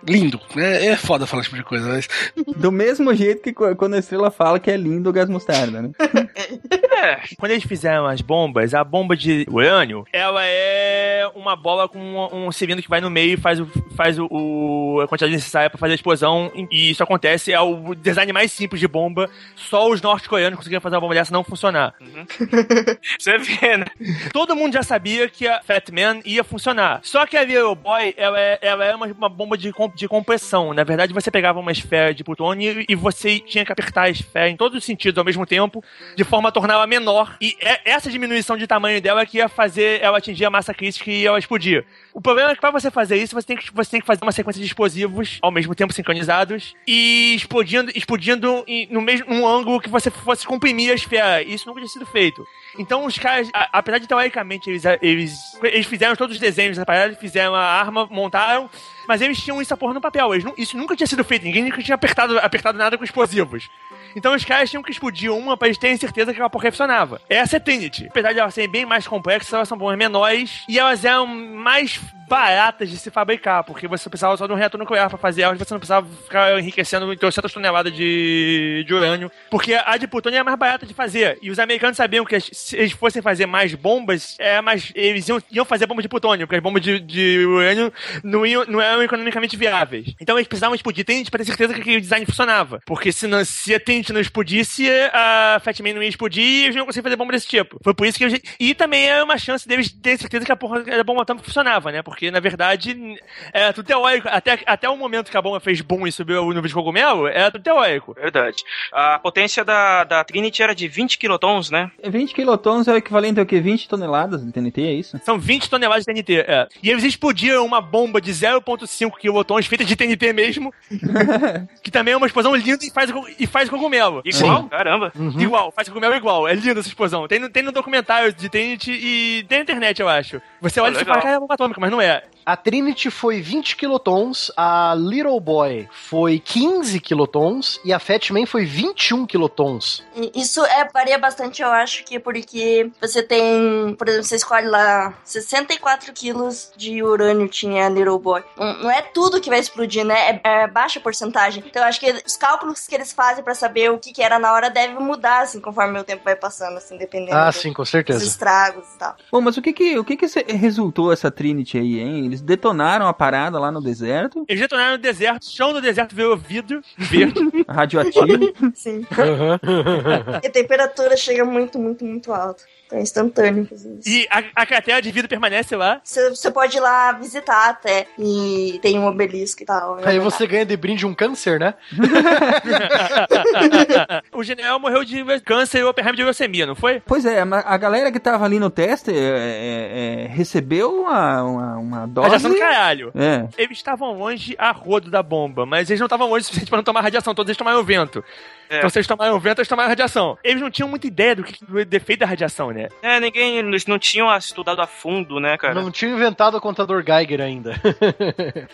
Lindo, né? É foda falar esse tipo de coisa, mas Do mesmo jeito que quando a estrela fala que é lindo o gás mostarda, né? <laughs> É, Quando eles fizeram as bombas, a bomba de urânio, ela é uma bola com um, um cilindro que vai no meio e faz, o, faz o, o- a quantidade necessária pra fazer a explosão. E isso acontece, é o design mais simples de bomba. Só os norte-coreanos conseguiram fazer uma bomba dessa não funcionar. <laughs> você vê, né? Todo mundo já sabia que a Fat Man ia funcionar. Só que a Little Boy, ela é, ela é uma, uma bomba de, com- de compressão. Na verdade, você pegava uma esfera de plutônio e, e você tinha que apertar a esfera em todos os sentidos ao mesmo tempo, de forma a torná-la menor. E é essa diminuição de tamanho dela que ia fazer ela atingir a massa crítica e ela explodir. O problema é que para você fazer isso, você tem que, você tem que fazer uma sequência de explosivos ao mesmo tempo sincronizados e explodindo, explodindo em- no mesmo num ângulo que você fosse comprimir a esfera. Isso nunca tinha sido feito. Então os caras, a- apesar de teoricamente eles, eles, eles fizeram todos os desenhos da parada, fizeram a arma, montaram, mas eles tinham isso a porra no papel. Eles isso nunca tinha sido feito, ninguém nunca tinha apertado, apertado nada com explosivos. Então os caras tinham que explodir uma pra eles terem certeza que aquela porra funcionava. Essa é Trinity. Apesar de elas serem bem mais complexas, elas são bombas menores e elas eram mais baratas de se fabricar, porque você precisava só de um reator nuclear para fazer elas, você não precisava ficar enriquecendo em 300 toneladas de, de urânio, porque a de plutônio é mais barata de fazer. E os americanos sabiam que se eles fossem fazer mais bombas, é mais, eles iam, iam fazer bombas de plutônio, porque as bombas de, de urânio não, iam, não eram economicamente viáveis. Então eles precisavam explodir Trinity para ter certeza que aquele design funcionava. Porque se, não, se a Não explodisse, a Fatman não ia explodir e eles não conseguiam fazer bomba desse tipo. Foi por isso que eles... E também era uma chance deles terem certeza que a porra da bomba atômica funcionava, né? Porque, na verdade, era tudo teórico. Até, até o momento que a bomba fez boom e subiu o nível de cogumelo, era tudo teórico. Verdade. A potência da, da Trinity era de 20 kilotons, né? 20 quilotons é o equivalente ao que? 20 toneladas de TNT, é isso? São 20 toneladas de TNT, é. E eles explodiram uma bomba de 0.5 kilotons feita de TNT mesmo, <laughs> que também é uma explosão linda e faz, e faz cogumelo. Igual? Caramba. Igual, faz cogumelo igual. É linda essa explosão. Tem, no- tem no documentário de Trinity e tem na internet, eu acho. Você olha e fala, cara, é bomba atômica, mas não é. A Trinity foi 20 kilotons, a Little Boy foi 15 kilotons e a Fat Man foi 21 kilotons. E Isso é, varia bastante, eu acho que porque você tem, por exemplo, você escolhe lá 64 quilos de urânio tinha a Little Boy. Não, não é tudo que vai explodir, né? É, é baixa porcentagem. Então eu acho que os cálculos que eles fazem pra saber o que, que era na hora devem mudar, assim, conforme o tempo vai passando, assim, dependendo Ah, do- sim, com dos certeza. estragos e tal. Bom, mas o que que, o que que resultou essa Trinity aí, hein? Eles detonaram a parada lá no deserto, Eles detonaram no deserto, o chão do deserto virou vidro verde. <laughs> radioativo. Sim. <laughs> E a temperatura chega muito, muito, muito alta. É instantâneo e a, a cratera de vidro permanece lá. Você, pode ir lá visitar até. E tem um obelisco e tal. Aí você ganha de brinde um câncer, né? <laughs> o general morreu de câncer e o Oppenheimer de leucemia, não foi? Pois é, a galera que tava ali no teste é, é, é, recebeu uma, uma, uma dose. Radiação do caralho. É. Eles estavam longe a rodo da bomba, mas eles não estavam longe o suficiente pra não tomar radiação. Todos eles tomaram vento. É. Então, se eles tomaram vento, eles tomaram radiação. Eles não tinham muita ideia do, que, do defeito da radiação, né? É, ninguém. Eles não tinham estudado a fundo, né, cara? Não tinha inventado o contador Geiger ainda. <laughs>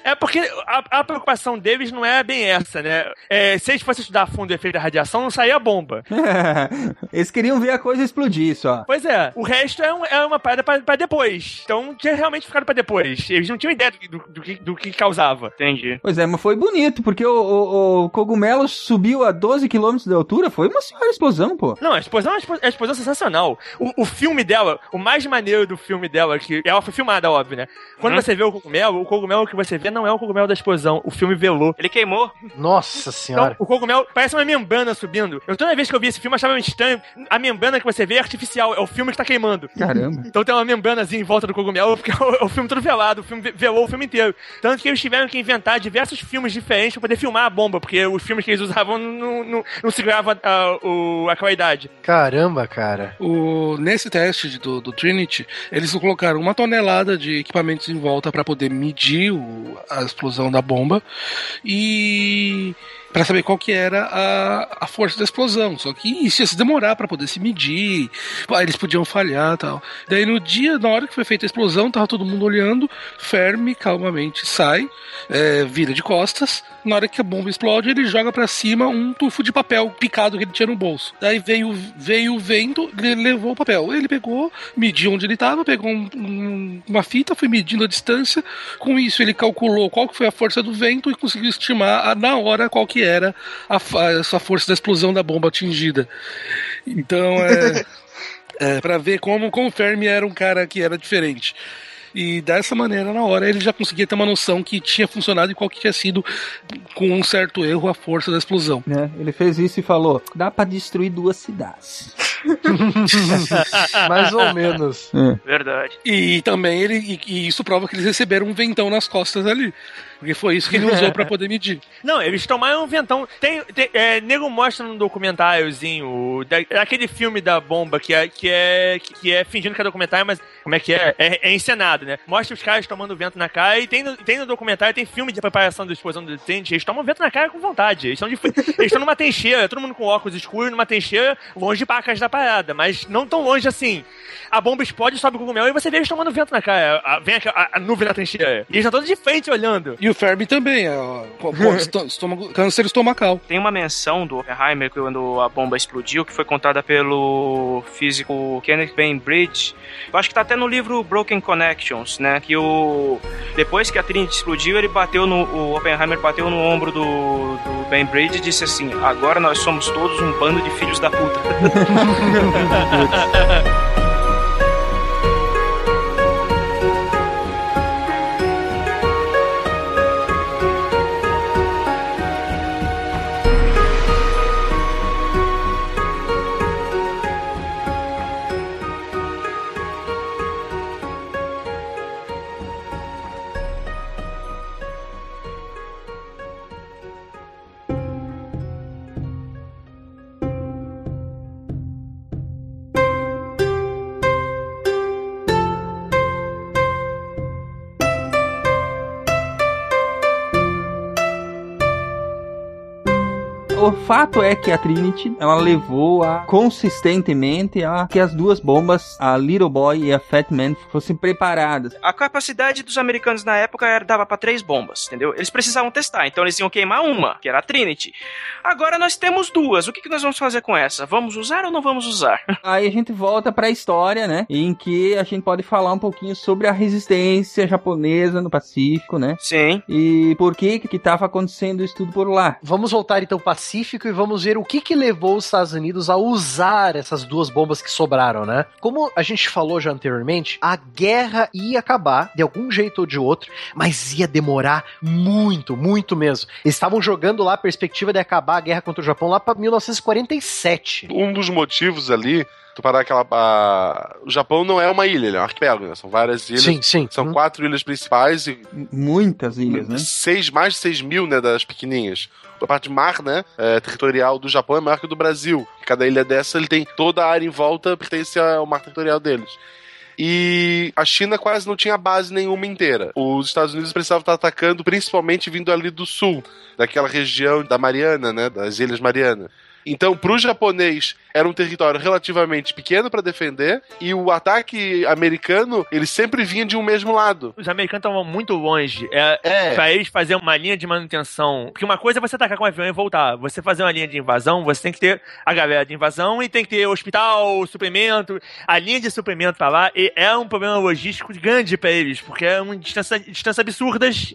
É porque a, a preocupação deles não é bem essa, né? É, se eles fossem estudar a fundo o efeito da radiação, não saía bomba. <laughs> Eles queriam ver a coisa explodir só. Pois é, o resto é, um- é uma parada pra, pra depois. Então tinha realmente ficado pra depois. Eles não tinham ideia do, do- do que, do que causava. Entendi. Pois é, mas foi bonito, porque o, o- o cogumelo subiu a 12 km de altura. Foi uma senhora explosão, pô. Não, a explosão é uma é uma explosão sensacional. O, o filme dela, o mais maneiro do filme dela, que ela foi filmada, óbvio, né? Quando Uhum. você vê o cogumelo, o cogumelo que você vê não é o cogumelo da explosão. O filme velou. Ele queimou. Nossa Então, senhora. o cogumelo parece uma membrana subindo. Eu toda vez que eu vi esse filme, achava estranho. A membrana que você vê é artificial, é o filme que tá queimando. Caramba. Então tem uma membranazinha em volta do cogumelo, porque <laughs> é o, é o filme todo velado, o filme ve- velou o filme inteiro. Tanto que eles tiveram que inventar diversos filmes diferentes pra poder filmar a bomba, porque os filmes que eles usavam não, não, não seguravam a, o- a qualidade. Caramba, cara. O, nesse teste do, do Trinity, eles colocaram uma tonelada de equipamentos em volta para poder medir o- a explosão da bomba. E para saber qual que era a, a força da explosão. Só que isso ia se demorar para poder se medir, eles podiam falhar tal. Daí no dia, na hora que foi feita a explosão, tava todo mundo olhando, Fermi calmamente sai, é, vira de costas. Na hora que a bomba explode, ele joga pra cima um tufo de papel picado que ele tinha no bolso. Daí veio, veio o vento, ele levou o papel. Ele pegou, mediu onde ele estava, pegou um- um- uma fita, foi medindo a distância. Com isso, ele calculou qual que foi a força do vento e conseguiu estimar a- na hora qual que a, fa- essa força da explosão da bomba atingida. Então, é, <laughs> é para ver como, como o Fermi era um cara que era diferente. E dessa maneira, na hora, ele já conseguia ter uma noção que tinha funcionado e qual que tinha sido, com um certo erro, a força da explosão. Né? Ele fez isso e falou: dá pra destruir duas cidades. <laughs> Mais ou menos. Verdade. E também ele e, e isso prova que eles receberam um ventão nas costas ali. Porque foi isso que ele usou pra poder medir. <laughs> Não, eles tomaram um ventão. Tem, tem é, nego mostra num documentáriozinho da, aquele filme da bomba que é, que é que é fingindo que é documentário, mas como é que é? É, é encenado, né? Mostra os caras tomando vento na cara e tem no, tem no documentário, tem filme de preparação da explosão do detente, eles tomam vento na cara com vontade. Eles estão de, <laughs> eles estão numa trincheira, todo mundo com óculos escuros, numa trincheira, longe de pacas da, parada, mas não tão longe assim. A bomba explode, sobe o cogumelo e você vê eles tomando vento na cara. A- Vem a, a- a nuvem na trincheira. E eles estão todos de frente olhando. E o Fermi também, é, ó, <laughs> estômago- câncer estomacal. Tem uma menção do Oppenheimer quando a bomba explodiu, que foi contada pelo físico Kenneth Bainbridge. Eu acho que tá até no livro Broken Connections, né? Que o depois que a Trinity explodiu, ele bateu no o Oppenheimer bateu no ombro do, do Bainbridge e disse assim: "Agora nós somos todos um bando de filhos da puta". <laughs> <laughs> O fato é que a Trinity, ela levou a consistentemente a que as duas bombas, a Little Boy e a Fat Man, fossem preparadas. A capacidade dos americanos na época era, dava pra três bombas, entendeu? Eles precisavam testar, então eles iam queimar uma, que era a Trinity. Agora nós temos duas. O que, que nós vamos fazer com essa? Vamos usar ou não vamos usar? <laughs> Aí a gente volta pra história, né? Em que a gente pode falar um pouquinho sobre a resistência japonesa no Pacífico, né? Sim. E por que que tava acontecendo isso tudo por lá. Vamos voltar então ao Pacífico e vamos ver o que que levou os Estados Unidos a usar essas duas bombas que sobraram, né? Como a gente falou já anteriormente, a guerra ia acabar de algum jeito ou de outro, mas ia demorar muito, muito mesmo. Eles estavam jogando lá a perspectiva de acabar a guerra contra o Japão lá para 1947. Um dos motivos ali, tu parar aquela. a- O Japão não é uma ilha, ele é um arquipélago, né? São várias ilhas. Sim, sim. São Hum. quatro ilhas principais e Muitas ilhas, né? seis, mais de 6 mil, né, das pequenininhas. A parte mar, né, é, territorial do Japão é maior que a do Brasil. Cada ilha dessa, ele tem toda a área em volta, pertence ao mar territorial deles. E a China quase não tinha base nenhuma inteira. Os Estados Unidos precisavam estar atacando, principalmente vindo ali do sul, daquela região da Mariana, né, das Ilhas Mariana. Então, para o japonês, era um território relativamente pequeno para defender, e o ataque americano, ele sempre vinha de um mesmo lado. Os americanos estavam muito longe. É, É. Pra eles fazer uma linha de manutenção. Porque uma coisa é você atacar com um avião e voltar. Você fazer uma linha de invasão, você tem que ter a galera de invasão e tem que ter hospital, suprimento. A linha de suprimento pra lá e é um problema logístico grande pra eles, porque é uma distância, distâncias absurdas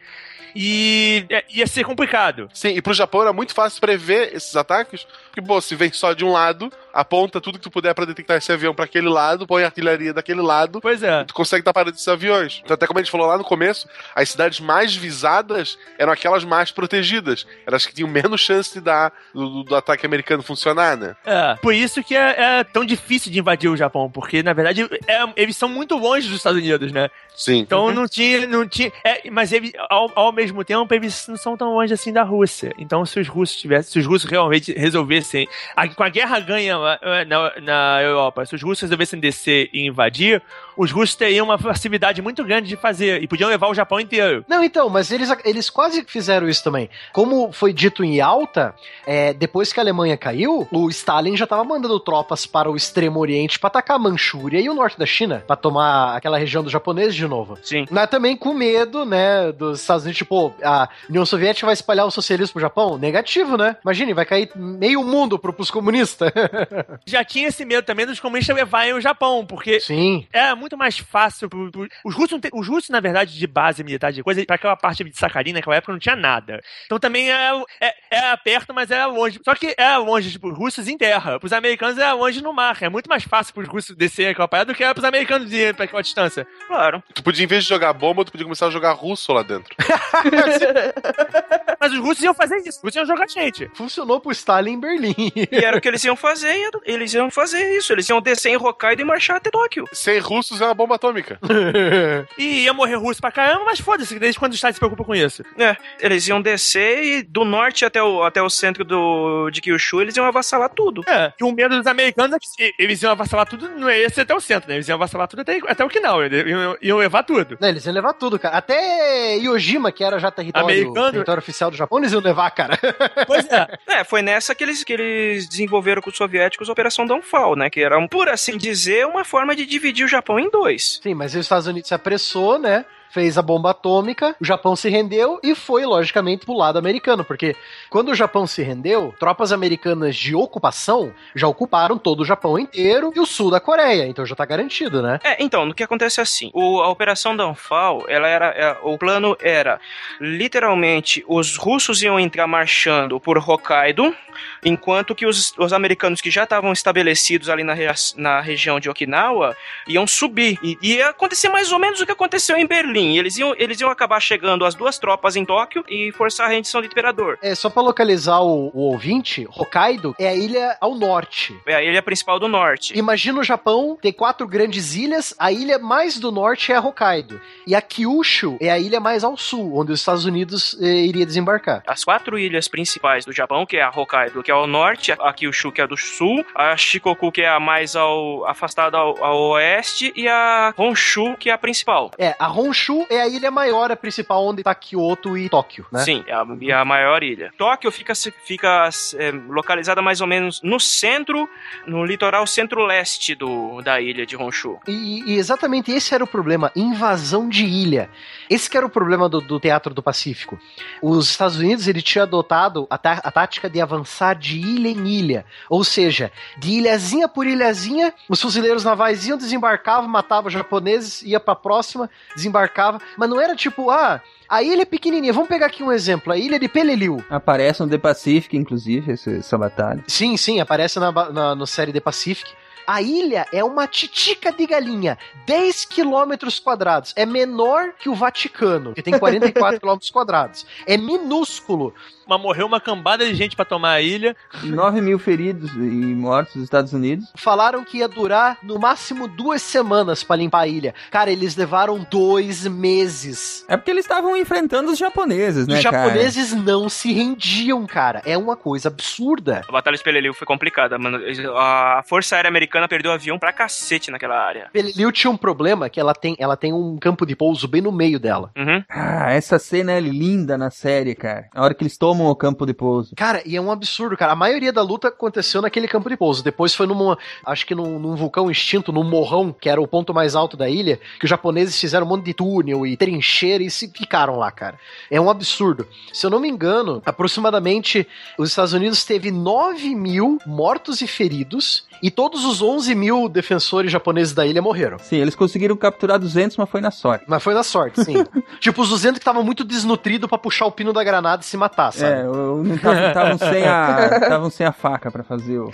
e é, ia ser complicado. Sim, e pro Japão era muito fácil prever esses ataques, porque, pô, se vem só de um lado, aponta tudo que tu puder pra detectar esse avião pra aquele lado, põe artilharia daquele lado, Pois é. tu consegue tapar esses aviões. Então, até como a gente falou lá no começo, as cidades mais visadas eram aquelas mais protegidas. Eram as que tinham menos chance de dar do, do- do ataque americano funcionar, né? É, por isso que é, é tão difícil de invadir o Japão, porque na verdade é- eles são muito longe dos Estados Unidos, né? Sim. Então não tinha, não tinha. é, mas eles, ao, ao mesmo tempo, eles não são tão longe assim da Rússia. Então, se os russos tivessem, se os russos realmente resolvessem, a- com a guerra ganha eh, na, na Europa, se os russos resolvessem descer e invadir, os russos teriam uma facilidade muito grande de fazer e podiam levar o Japão inteiro. Não, então, mas eles, eles quase fizeram isso também. Como foi dito em alta, é, depois que a Alemanha caiu, o Stalin já tava mandando tropas para o extremo oriente para atacar a Manchúria e o norte da China, para tomar aquela região dos japoneses de novo. Sim. Mas também com medo, né, dos Estados Unidos, tipo, a União Soviética vai espalhar o socialismo pro Japão? Negativo, né? Imagine, vai cair meio mundo pro, pros comunistas. <laughs> Já tinha esse medo também dos comunistas levarem o Japão, porque Sim. É muito mais fácil. Pro, pro- os, russos tem- os russos, na verdade, de base militar, de coisa, pra aquela parte de Sacarina, naquela época não tinha nada. Então também era, é, era perto, mas era longe. Só que era longe, tipo, os russos em terra. Pros americanos era longe no mar. É muito mais fácil pros russos descerem aquela parada do que era pros americanos irem pra aquela distância. Claro. Tu podia, em vez de jogar bomba, tu podia começar a jogar russo lá dentro. <laughs> Mas os russos iam fazer isso. Os russos iam jogar gente. Funcionou pro Stalin em Berlim. E era o que eles iam fazer, eles iam fazer isso. Eles iam descer em Hokkaido e marchar até Tóquio. Sem russos é uma bomba atômica. <laughs> E ia morrer russo pra caramba, mas foda-se, desde quando os Estados se preocupam com isso. É, eles iam descer e do norte até o, até o centro do, de Kyushu eles iam avassalar tudo. É, e o medo dos americanos é que eles iam avassalar tudo, não ia ser até o centro, né? Eles iam avassalar tudo até, até o Okinawa, iam, iam levar tudo. Não, eles iam levar tudo, cara. Até Yojima, que era já território, Americano? território oficial do Japão, eles iam levar, cara. <laughs> Pois é. É, foi nessa que eles, que eles desenvolveram com os soviéticos a Operação Downfall, né? Que era, um, por assim dizer, uma forma de dividir o Japão em dois. Sim, mas os Estados Unidos se apressou, né? Fez a bomba atômica, o Japão se rendeu e foi, logicamente, pro lado americano, porque quando o Japão se rendeu, tropas americanas de ocupação já ocuparam todo o Japão inteiro e o sul da Coreia, então já tá garantido, né? É, então, o que acontece é assim, o, a Operação Downfall, ela era, é, o plano era, literalmente, os russos iam entrar marchando por Hokkaido, enquanto que os, os americanos que já estavam estabelecidos ali na, na região de Okinawa iam subir. E ia acontecer mais ou menos o que aconteceu em Berlim. Eles iam, eles iam acabar chegando as duas tropas em Tóquio e forçar a rendição do imperador. É, só pra localizar o, o ouvinte, Hokkaido é a ilha ao norte. É a ilha principal do norte. Imagina o Japão ter quatro grandes ilhas, a ilha mais do norte é a Hokkaido. E a Kyushu é a ilha mais ao sul, onde os Estados Unidos eh, iria desembarcar. As quatro ilhas principais do Japão, que é a Hokkaido, que é ao norte, a Kyushu, que é do sul, a Shikoku, que é a mais ao, afastada ao, ao oeste, e a Honshu, que é a principal. É, a Honshu é a ilha maior, a principal, onde tá Kyoto e Tóquio, né? Sim, é a, é a maior ilha. Tóquio fica, fica é, localizada mais ou menos no centro, no litoral centro-leste da ilha de Honshu. E, e exatamente esse era o problema, invasão de ilha. Esse que era o problema do, do Teatro do Pacífico. Os Estados Unidos ele tinha adotado a, a tática de avançar de ilha em ilha, ou seja, de ilhazinha por ilhazinha, os fuzileiros navais iam, desembarcavam, matavam os japoneses, ia pra próxima, desembarcava, mas não era tipo, ah, a ilha é pequenininha, vamos pegar aqui um exemplo, a ilha de Peleliu. Aparece no The Pacific, inclusive, essa batalha. Sim, sim, aparece na, na no série The Pacific. A ilha é uma titica de galinha, 10 quilômetros quadrados. É menor que o Vaticano, que tem 44 <laughs> quilômetros quadrados. É minúsculo. Mas morreu uma cambada de gente pra tomar a ilha. 9 mil feridos e mortos nos Estados Unidos. Falaram que ia durar no máximo duas semanas pra limpar a ilha. Cara, eles levaram dois meses. É porque eles estavam enfrentando os japoneses, né, Os cara? japoneses não se rendiam, cara. É uma coisa absurda. A Batalha de Peleliu foi complicada, mano. A Força Aérea Americana perdeu avião pra cacete naquela área. Peleliu tinha um problema que ela tem, ela tem um campo de pouso bem no meio dela. Uhum. Ah, essa cena é linda na série, cara. A hora que eles tomam o campo de pouso. Cara, e é um absurdo, cara. A maioria da luta aconteceu naquele campo de pouso. Depois foi numa, acho que num, num vulcão extinto, num morrão, que era o ponto mais alto da ilha, que os japoneses fizeram um monte de túnel e trincheira e se ficaram lá, cara. É um absurdo. Se eu não me engano, aproximadamente os Estados Unidos teve 9 mil mortos e feridos e todos os 11 mil defensores japoneses da ilha morreram. Sim, eles conseguiram capturar 200, mas foi na sorte. Mas foi na sorte, sim. <laughs> tipo, os 200 que estavam muito desnutridos pra puxar o pino da granada e se matar, sabe? É, eu- não tavam tavam sem a <laughs> estavam sem a faca pra fazer o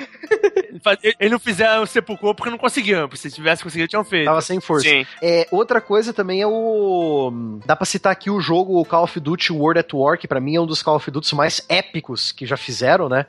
Ele não fizeram o sepulcro porque não conseguiam. Se tivesse conseguido, tinham feito. Tava sem força. Sim. É, outra coisa também é o. Dá pra citar aqui o jogo o Call of Duty World at War, que pra mim é um dos Call of Duty mais épicos que já fizeram, né?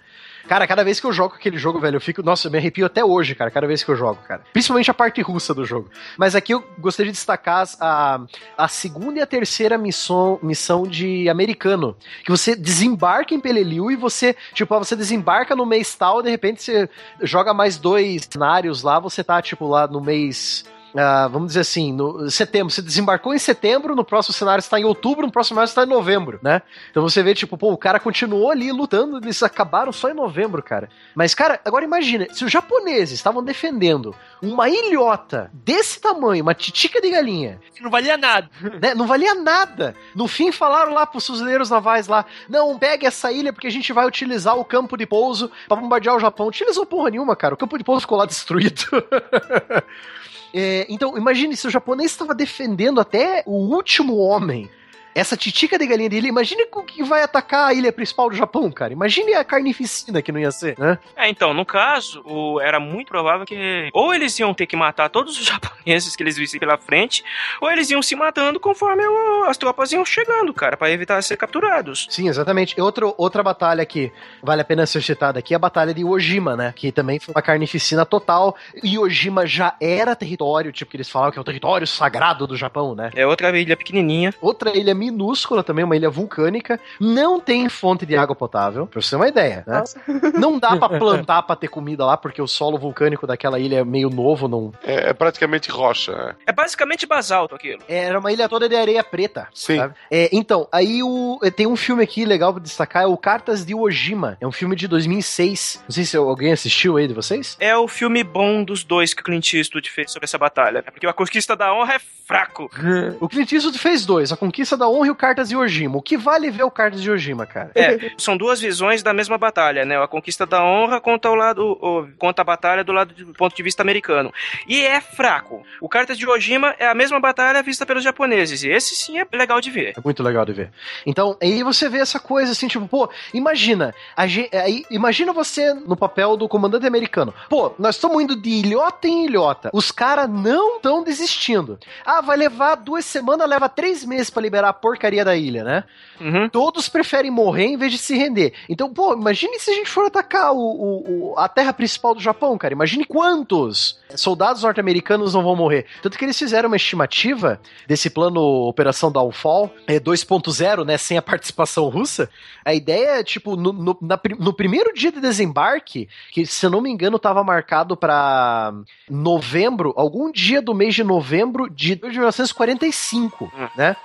Cara, cada vez que eu jogo aquele jogo, velho, eu fico. Nossa, eu me arrepio até hoje, cara, cada vez que eu jogo, cara. Principalmente a parte russa do jogo. Mas aqui eu gostaria de destacar a, a segunda e a terceira missão, missão de americano. Que você desembarca em Peleliu e você, tipo, você desembarca no mês tal, de repente você joga mais dois cenários lá, você tá, tipo, lá no mês. Ah, vamos dizer assim, no setembro, você desembarcou em setembro, no próximo cenário está em outubro, no próximo cenário está em novembro, né? Então você vê, tipo, pô, o cara continuou ali lutando, eles acabaram só em novembro, cara. Mas, cara, agora imagina, se os japoneses estavam defendendo uma ilhota desse tamanho, uma titica de galinha, Que não valia nada. né? Não valia nada. No fim, falaram lá pros fuzileiros navais lá: não, pegue essa ilha porque a gente vai utilizar o campo de pouso pra bombardear o Japão. Utilizou porra nenhuma, cara. O campo de pouso ficou lá destruído. <laughs> É, então, imagine se o japonês estava defendendo até o último homem. Essa titica de galinha dele, imagine o que vai atacar a ilha principal do Japão, cara. Imagine a carnificina que não ia ser, né? É, então, no caso, o- era muito provável que ou eles iam ter que matar todos os <laughs> japoneses que eles vissem pela frente, ou eles iam se matando conforme o- as tropas iam chegando, cara, pra evitar ser capturados. Sim, exatamente. E Outro, outra batalha que vale a pena ser citada aqui é a Batalha de Iwo Jima, né? Que também foi uma carnificina total. Iwo Jima já era território, tipo, que eles falavam que é o território sagrado do Japão, né? É outra ilha pequenininha. Outra ilha minúscula também, uma ilha vulcânica, não tem fonte de água potável, pra você ter uma ideia, né? Não dá pra <laughs> plantar pra ter comida lá, porque o solo vulcânico daquela ilha é meio novo, não... É, é praticamente rocha. né? É basicamente basalto aquilo. Era uma ilha toda de areia preta. Sim. sabe? É, então, aí o, tem um filme aqui legal pra destacar, é o Cartas de Ojima. É um filme de 2006. Não sei se alguém assistiu aí de vocês. É o filme bom dos dois que o Clint Eastwood fez sobre essa batalha. né? Porque a Conquista da Honra é fraco. O Clint Eastwood fez dois, A Conquista da Honra e o Cartas de Ojima. O que vale ver o Cartas de Ojima, cara? É, são duas visões da mesma batalha, né? A conquista da honra contra o lado, o- contra a batalha do lado do ponto de vista americano. E é fraco. O Cartas de Ojima é a mesma batalha vista pelos japoneses. E esse sim é legal de ver. É muito legal de ver. Então, aí você vê essa coisa assim, tipo, pô, imagina, a gen- aí, imagina você no papel do comandante americano. Pô, nós estamos indo de ilhota em ilhota. Os caras não estão desistindo. Ah, vai levar duas semanas, leva três meses pra liberar a porcaria da ilha, né? Uhum. Todos preferem morrer em vez de se render. Então, pô, imagine se a gente for atacar o, o- o- a terra principal do Japão, cara. Imagine quantos soldados norte-americanos não vão morrer. Tanto que eles fizeram uma estimativa desse plano Operação Downfall é 2.0, né, sem a participação russa. A ideia é, tipo, no, no- na no primeiro dia de desembarque, que se eu não me engano estava marcado pra novembro, algum dia do mês de novembro de 1945, Hum. né?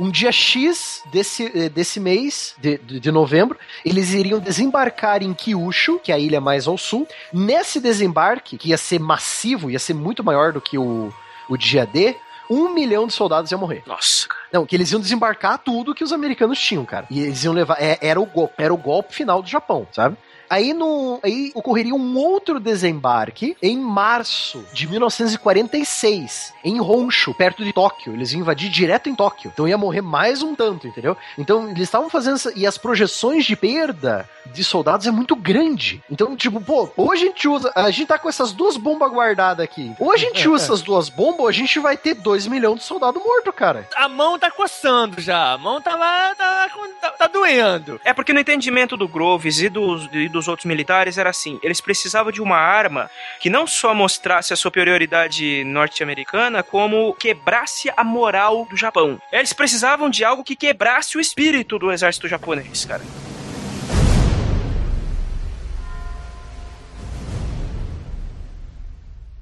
Um dia X desse, eh, desse mês, de, de, de novembro, eles iriam desembarcar em Kyushu, que é a ilha mais ao sul. Nesse desembarque, que ia ser massivo, ia ser muito maior do que o, o dia D, um milhão de soldados ia morrer. Nossa, cara. Não, que eles iam desembarcar tudo que os americanos tinham, cara. E eles iam levar. é- era, o golpe, era o golpe final do Japão, sabe? Aí, no, aí ocorreria um outro desembarque em março de 1946, em Honshu, perto de Tóquio. Eles iam invadir direto em Tóquio. Então ia morrer mais um tanto, entendeu? Então eles estavam fazendo essa, E as projeções de perda de soldados é muito grande. Então, tipo, pô, ou a gente usa. A gente tá com essas duas bombas guardadas aqui. Ou a gente usa essas duas bombas, ou a gente vai ter 2 milhões de soldados mortos, cara. A mão tá coçando já. A mão tá lá, tá, tá, tá doendo. É porque no entendimento do Groves e dos, e dos outros militares era assim: eles precisavam de uma arma que não só mostrasse a superioridade norte-americana, como quebrasse a moral do Japão. Eles precisavam de algo que quebrasse o espírito do exército japonês, cara.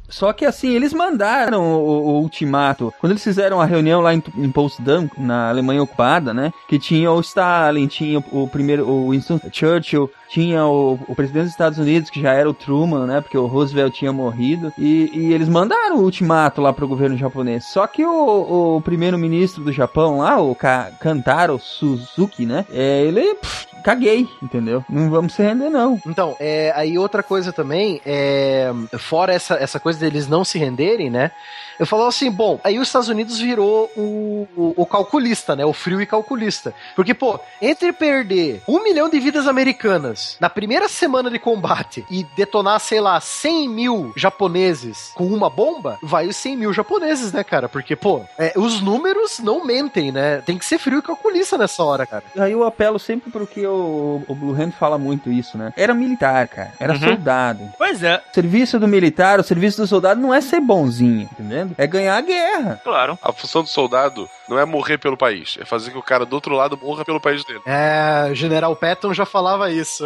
Só que assim, eles mandaram o, o- ultimato. Quando eles fizeram a reunião lá em, em Potsdam, na Alemanha ocupada, né? Que tinha o Stalin, tinha o, o primeiro, o Winston Churchill, tinha o, o presidente dos Estados Unidos, que já era o Truman, né? Porque o Roosevelt tinha morrido. E, e eles mandaram o ultimato lá pro governo japonês. Só que o, o primeiro-ministro do Japão lá, o Ka- Kantaro Suzuki, né? É, ele. pff, caguei, entendeu? Não vamos se render, não. Então, é, aí outra coisa também, é, fora essa, essa coisa deles não se renderem, né? Eu falo assim, bom, aí os Estados Unidos virou o, o, o calculista, né? O frio e calculista. Porque, pô, entre perder um milhão de vidas americanas na primeira semana de combate e detonar, sei lá, 100 mil japoneses com uma bomba, vai os 100 mil japoneses, né, cara? Porque, pô, é, os números não mentem, né? Tem que ser frio e calculista nessa hora, cara. Aí eu apelo sempre pro que o, o Blue Hand fala muito isso, né? Era militar, cara. Era Uhum. soldado. Pois é. O serviço do militar, o serviço do soldado não é ser bonzinho, entendendo? É ganhar a guerra. Claro. A função do soldado não é morrer pelo país, é fazer que o cara do outro lado morra pelo país dele. É, o General Patton já falava isso.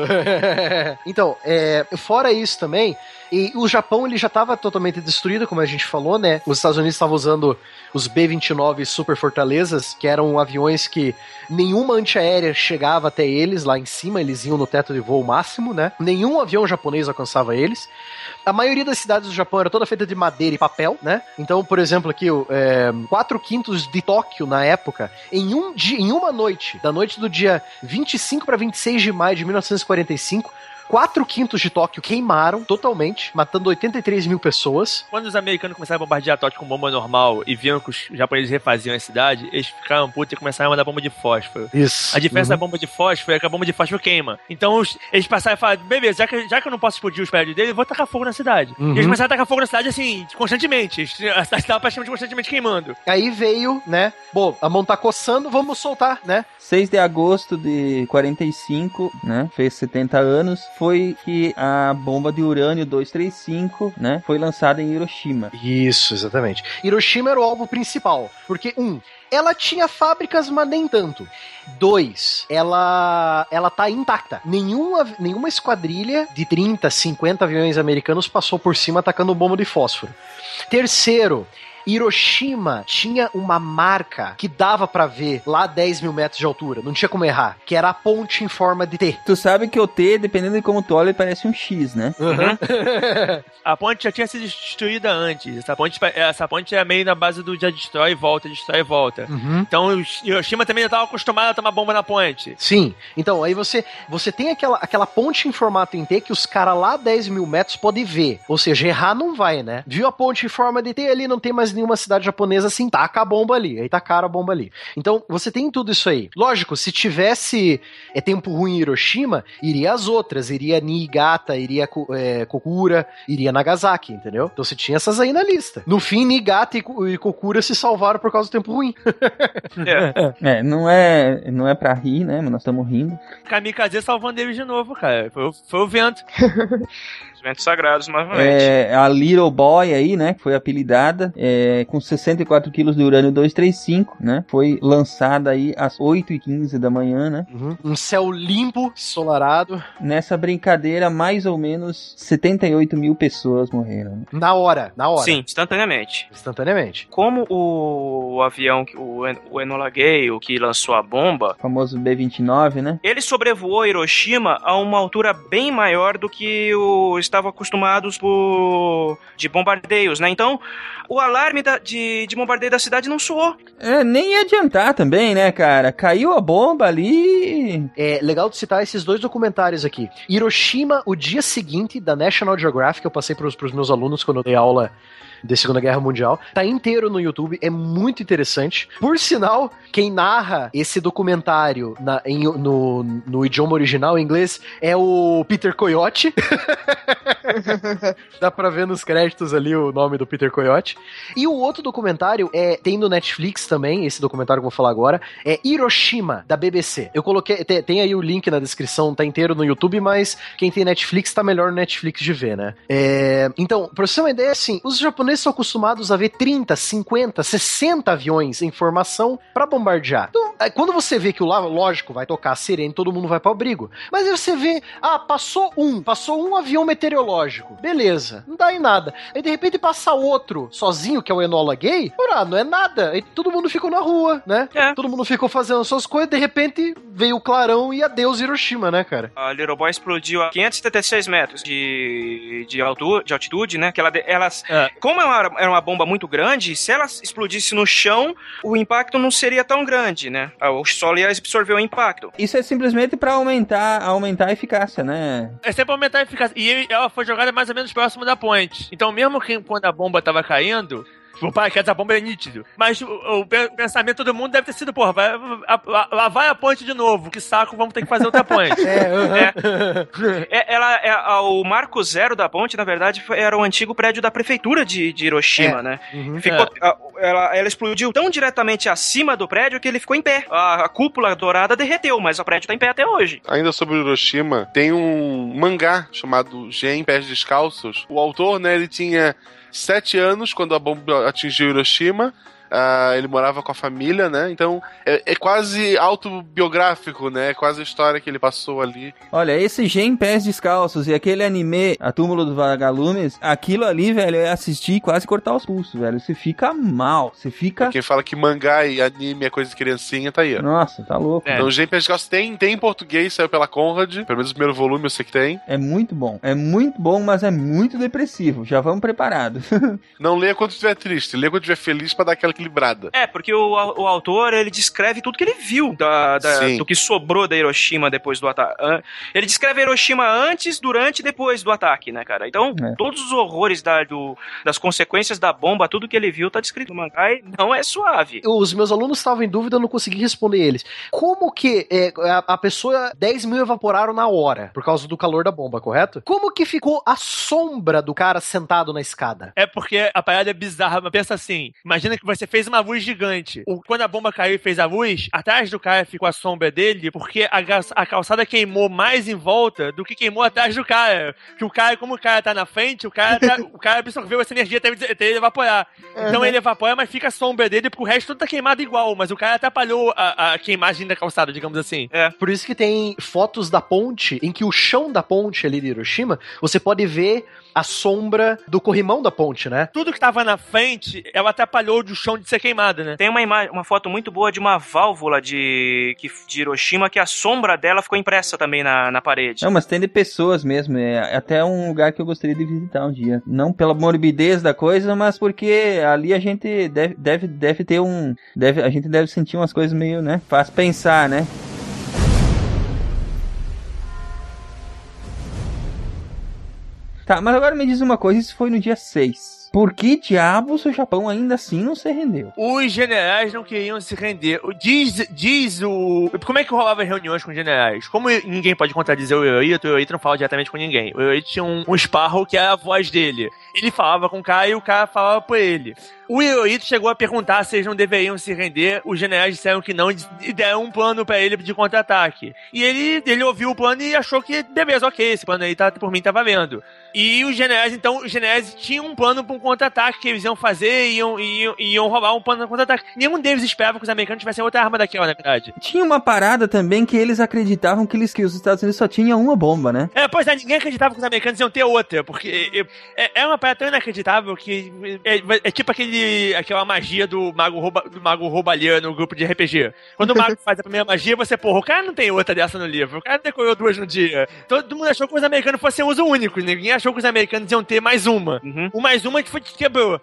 <laughs> então, é, fora isso também, e o Japão ele já estava totalmente destruído, como a gente falou, né? Os Estados Unidos estavam usando os B-29 Super Fortalezas, que eram aviões que nenhuma antiaérea chegava até eles lá em cima, eles iam no teto de voo máximo, né? Nenhum avião japonês alcançava eles. A maioria das cidades do Japão era toda feita de madeira e papel, né? Então, por exemplo, aqui, é, 4 quintos de Tóquio na época, em, um dia, em uma noite, da noite do dia 25 para 26 de maio de 1945, 4 quintos de Tóquio queimaram totalmente, matando 83 mil pessoas. Quando os americanos começaram a bombardear Tóquio com bomba normal e viam que os japoneses refaziam a cidade, eles ficaram putos e começaram a mandar bomba de fósforo. Isso. A diferença da bomba de fósforo é que a bomba de fósforo queima. Então os- eles passaram e falaram: beleza, já que, já que eu não posso explodir os prédios dele, eu vou tacar fogo na cidade. Uhum. E eles começaram a tacar fogo na cidade assim, constantemente. A cidade estava praticamente constantemente queimando. Aí veio, né? Bom, a mão tá coçando, vamos soltar, né? 6 de agosto de 45, né? Fez 70 anos. Foi que a bomba de urânio 235, né, foi lançada em Hiroshima. Isso, exatamente. Hiroshima era o alvo principal, porque um, ela tinha fábricas, mas nem tanto. Dois, ela ela tá intacta. Nenhuma, nenhuma esquadrilha de 30, 50 aviões americanos passou por cima atacando bomba de fósforo. Terceiro, Hiroshima tinha uma marca que dava pra ver lá a 10 mil metros de altura, não tinha como errar, que era a ponte em forma de T. Tu sabe que o T, dependendo de como tu olha, parece um X, né? <laughs> A ponte já tinha sido destruída antes. Essa ponte, essa ponte é meio na base do já destrói e volta, destrói e volta. Uhum. Então o Hiroshima também já estava acostumado a tomar bomba na ponte. Sim, então aí você você tem aquela, aquela ponte em formato em T que os caras lá a 10 mil metros podem ver. Ou seja, errar não vai, né? Viu a ponte em forma de T ali, não tem mais nenhuma cidade japonesa assim, taca a bomba ali. Aí tacaram a bomba ali. Então você tem tudo isso aí. Lógico, se tivesse é, tempo ruim em Hiroshima, iria as outras. Iria Niigata, iria é, Kokura, iria Nagasaki, entendeu? Então você tinha essas aí na lista. No fim, Niigata e, e Kokura se salvaram por causa do tempo ruim. <laughs> É. É, não é, não é pra rir, né? Mas nós estamos rindo. Kamikaze salvando eles de novo, cara. Foi, foi o vento. <laughs> Os ventos sagrados, novamente. É, a Little Boy aí, né? que Foi apelidada é, com 64 quilos de urânio 235, né? Foi lançada aí às 8h15 da manhã, né? Um céu limpo, solarado, Nessa brincadeira, mais ou menos 78 mil pessoas morreram. né? na hora, na hora. Sim, instantaneamente. Instantaneamente. Como o, avião, que- o, En- o Enola Gay, o que lançou a bomba, O famoso B-29, né? ele sobrevoou Hiroshima a uma altura bem maior do que o estavam acostumados por de bombardeios, né? Então, o alarme da- de, de bombardeio da cidade não soou. É, nem ia adiantar também, né, cara? Caiu a bomba ali. É legal de citar esses dois documentários aqui. Hiroshima, o dia seguinte da National Geographic, eu passei pros, pros meus alunos quando eu dei aula de Segunda Guerra Mundial. Tá inteiro no YouTube, é muito interessante. Por sinal, quem narra esse documentário na- em- no, no idioma original, em inglês, é o Peter Coyote. <laughs> <laughs> Dá pra ver nos créditos ali o nome do Peter Coyote. E o outro documentário é tem no Netflix também, esse documentário que eu vou falar agora, é Hiroshima, da BBC. Eu coloquei, te- tem, aí o link na descrição, tá inteiro no YouTube, mas quem tem Netflix tá melhor no Netflix de ver, né? É, então, pra você ter uma ideia, assim, os japoneses são acostumados a ver 30, 50, 60 aviões em formação pra bombardear. Então, é, quando você vê que o lógico, vai tocar a sirene, todo mundo vai pro abrigo. Mas aí você vê, ah, passou um, passou um avião meteorológico. Beleza, não dá em nada. Aí de repente passa outro sozinho, que é o Enola Gay. Ora, não é nada. Aí todo mundo ficou na rua, né? É. Todo mundo ficou fazendo suas coisas, de repente veio o clarão e adeus Hiroshima, né, cara? A Little Boy explodiu a 576 metros de, de, altura, de altitude, né? Que ela, elas, É. Como é uma- era uma bomba muito grande, se ela explodisse no chão, o impacto não seria tão grande, né? O solo ia absorver o impacto. Isso é simplesmente pra aumentar, aumentar a eficácia, né? É sempre aumentar a eficácia. E ela foi jogada mais ou menos próximo da ponte. Então, mesmo que quando a bomba tava caindo. O paraquedas da bomba é nítido. Mas o, o pe- pensamento de todo mundo deve ter sido, porra, vai, a- a- lá vai a ponte de novo. Que saco, vamos ter que fazer outra ponte. <laughs> É, ela, é, a- o marco zero da ponte, na verdade, foi- era o antigo prédio da prefeitura de, de Hiroshima, É. né? Uhum. Ficou, a- ela, ela explodiu tão diretamente acima do prédio que ele ficou em pé. A, a cúpula dourada derreteu, mas o prédio tá em pé até hoje. Ainda sobre Hiroshima, tem um mangá chamado Gen Pés Descalços. O autor, né, ele tinha sete anos quando a bomba atingiu Hiroshima. Ah, ele morava com a família, né? Então é, é quase autobiográfico, né? É quase a história que ele passou ali. Olha, esse Gen Pés Descalços e aquele anime A Túmulo dos Vagalumes, aquilo ali, velho, é assistir e quase cortar os pulsos, velho. Você fica mal, você fica... Quem fala que mangá e anime é coisa de criancinha, tá aí, ó. Nossa, tá louco. É. Então, Gen Pés Descalços tem, tem em português, saiu pela Conrad. Pelo menos o primeiro volume eu sei que tem. É muito bom. É muito bom, mas é muito depressivo. Já vamos preparados. <laughs> Não leia quando estiver triste, leia quando estiver feliz pra dar aquela equilibrada. É, porque o, o autor, ele descreve tudo que ele viu da, da- do que sobrou da Hiroshima depois do ataque. Ele descreve Hiroshima antes, durante e depois do ataque, né, cara? Então, É. todos os horrores da- do- das consequências da bomba, tudo que ele viu tá descrito no mangá e não é suave. Os meus alunos estavam em dúvida, eu não consegui responder eles. Como que é, a, a pessoa, 10 mil evaporaram na hora, por causa do calor da bomba, correto? Como que ficou a sombra do cara sentado na escada? É porque a parada é bizarra, mas pensa assim: imagina que você fez uma luz gigante. O- quando a bomba caiu e fez a luz, atrás do cara ficou a sombra dele, porque a, a calçada queimou mais em volta do que queimou atrás do cara. Que o cara, como o cara tá na frente, o cara, tá- <laughs> o cara absorveu essa energia até, ele- até ele evaporar. Então ele evapora, mas fica a sombra dele, porque o resto tudo tá queimado igual. Mas o cara atrapalhou a, a queimagem da calçada, digamos assim. Por isso que tem fotos da ponte em que o chão da ponte ali de Hiroshima, você pode ver a sombra do corrimão da ponte, né? Tudo que tava na frente, ela atrapalhou do chão de ser queimado, né? Tem uma, ima- uma foto muito boa de uma válvula de, que- de Hiroshima que a sombra dela ficou impressa também na, na parede. Não, mas tem de pessoas mesmo. É até um lugar que eu gostaria de visitar um dia. Não pela morbidez da coisa, mas porque ali a gente deve, deve, deve ter um. Deve, a gente deve sentir umas coisas meio, né? Faz pensar, né? Tá, mas agora me diz uma coisa: isso foi no dia 6. Por que diabos o Japão ainda assim não se rendeu? Os generais não queriam se render. Diz, diz o. Como é que rolava reuniões com generais? Como ninguém pode contradizer o Yoito, o Yoito não fala diretamente com ninguém. O Yoito tinha um, um Sparrow que era a voz dele. Ele falava com o cara e o cara falava por ele. O Yoito chegou a perguntar se eles não deveriam se render. Os generais disseram que não e deram um plano pra ele de contra-ataque. E ele, ele ouviu o plano e achou que, beleza, ok, esse plano aí tá, por mim tá valendo. E os generais, então, os generais tinham um plano pra um contra-ataque que eles iam fazer e iam, iam, iam roubar um plano de contra-ataque. Nenhum deles esperava que os americanos tivessem outra arma daquela, na verdade. Tinha uma parada também que eles acreditavam que, eles, que os Estados Unidos só tinham uma bomba, né? É, pois é, ninguém acreditava que os americanos iam ter outra, porque é, é uma parada tão inacreditável que é, é tipo aquele, aquela magia do mago, rouba, do mago roubalheiro no grupo de RPG. Quando o mago <laughs> faz a primeira magia, você, porra, o cara não tem outra dessa no livro, o cara decorou duas no dia. Todo mundo achou que os americanos fossem uso único, ninguém achou que os americanos iam ter mais uma. Uhum. O mais uma que.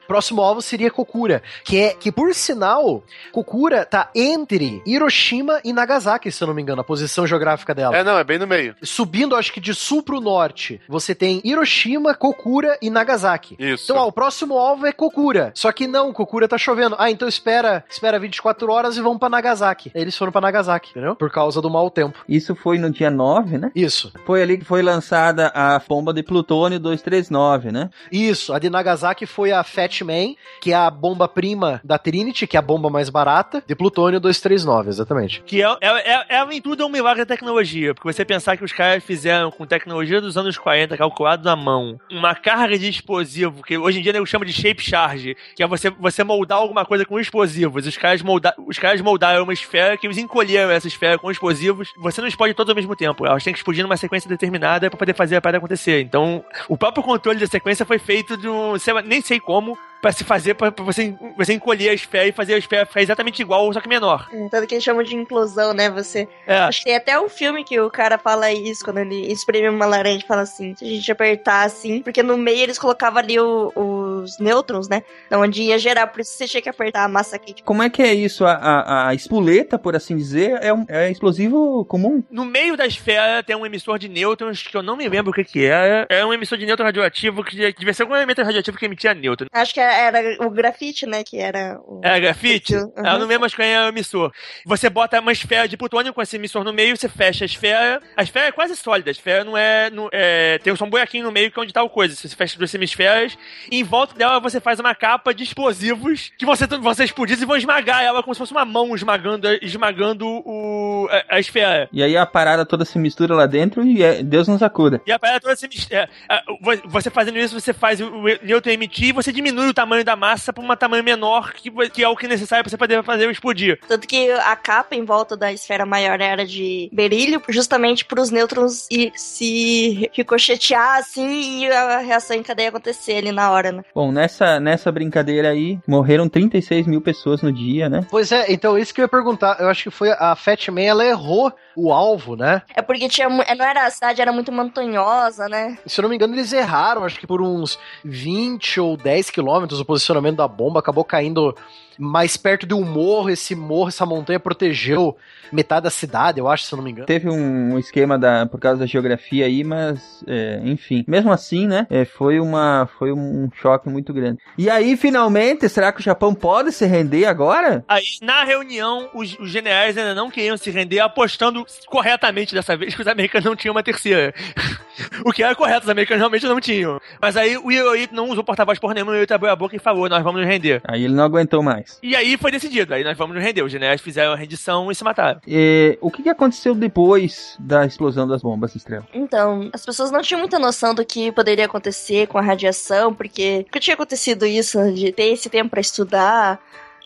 Próximo alvo seria Kokura, que é que por sinal, Kokura tá entre Hiroshima e Nagasaki, se eu não me engano, a posição geográfica dela. É, não, é bem no meio. Subindo, acho que de sul pro norte, você tem Hiroshima, Kokura e Nagasaki. Isso. Então, ó, o próximo alvo é Kokura. Só que não, Kokura tá chovendo. Ah, então espera, espera 24 horas e vão pra Nagasaki. Eles foram pra Nagasaki, entendeu? Por causa do mau tempo. Isso foi no dia 9, né? Isso. Foi ali que foi lançada a bomba de plutônio 239, né? Isso, a de Nagasaki foi a Fat Man, que é a bomba prima da Trinity, que é a bomba mais barata, de plutônio 239, exatamente. Que é, é, é, é tudo é um milagre da tecnologia. Porque você pensar que os caras fizeram com tecnologia dos anos 40, calculado na mão, uma carga de explosivo, que hoje em dia eu chamo de shape charge, que é você, você moldar alguma coisa com explosivos. Os caras, molda, os caras moldaram uma esfera que eles encolheram essa esfera com explosivos. Você não explode todas ao mesmo tempo. Elas têm que explodir numa sequência determinada para poder fazer a parada acontecer. Então, o próprio controle da sequência foi feito de um. Nem sei como. Pra se fazer, pra, pra você, você encolher a esfera e fazer a esfera ficar exatamente igual, só que menor. Tanto que eles chamam de implosão, né? Você. É. Acho que tem até um filme que o cara fala isso, quando ele espreme uma laranja e fala assim, se a gente apertar assim, porque no meio eles colocavam ali o- os nêutrons, né? Onde ia gerar, por isso você tinha que apertar a massa quente. Como é que é isso? A, a, a espoleta, por assim dizer, é, um, é explosivo comum? No meio da esfera tem um emissor de nêutrons que eu não me lembro o que que é. É um emissor de nêutron radioativo que devia ser algum elemento radioativo que emitia nêutron. Acho que era o grafite, né? Que era o. É grafite? Uhum. Eu não lembro mais quem é o emissor. Você bota uma esfera de plutônio com esse emissor no meio, você fecha a esfera. A esfera é quase sólida, a esfera não é. Não, é tem só um buraquinho no meio que é onde tá o coisa. Você fecha duas hemisferas e em volta dela você faz uma capa de explosivos que você, você explodir e vão esmagar ela como se fosse uma mão esmagando, esmagando o, a, a esfera. E aí a parada toda se mistura lá dentro e é- Deus nos acuda. E a parada toda se mis- é, vo- Você fazendo isso, você faz o nêutron emitir e você diminui o tamanho da massa para um tamanho menor, que, que é o que é necessário para você poder fazer o explodir. Tanto que a capa em volta da esfera maior era de berílio, justamente para os nêutrons e se ricochetear assim e a reação em cadeia acontecer ali na hora, né? Bom, nessa, nessa brincadeira aí, morreram 36 mil pessoas no dia, né? Pois é, então isso que eu ia perguntar. Eu acho que foi a Fat Man, ela errou o alvo, né? É porque tinha, mu- não era a cidade, era muito montanhosa, né? Se eu não me engano, eles erraram, acho que por uns 20 ou 10 quilômetros o posicionamento da bomba acabou caindo mais perto de um morro. Esse morro, essa montanha protegeu metade da cidade, eu acho, se eu não me engano. Teve um esquema da, por causa da geografia aí, mas, é, enfim. Mesmo assim, né? é, foi, uma, foi um choque muito grande. E aí, finalmente, será que o Japão pode se render agora? Aí, na reunião, os, os generais ainda não queriam se render, apostando corretamente dessa vez que os americanos não tinham uma terceira. <laughs> O que era correto, os americanos realmente não tinham. Mas aí o Hirohito não usou porta-voz por nenhuma, o Hirohito abriu a boca e falou, nós vamos nos render. Aí ele não aguentou mais. E aí foi decidido, aí nós vamos nos render. Os generais fizeram a rendição e se mataram. E, o que, que aconteceu depois da explosão das bombas, Estrela? Então, as pessoas não tinham muita noção do que poderia acontecer com a radiação, porque nunca tinha acontecido isso, de ter esse tempo pra estudar.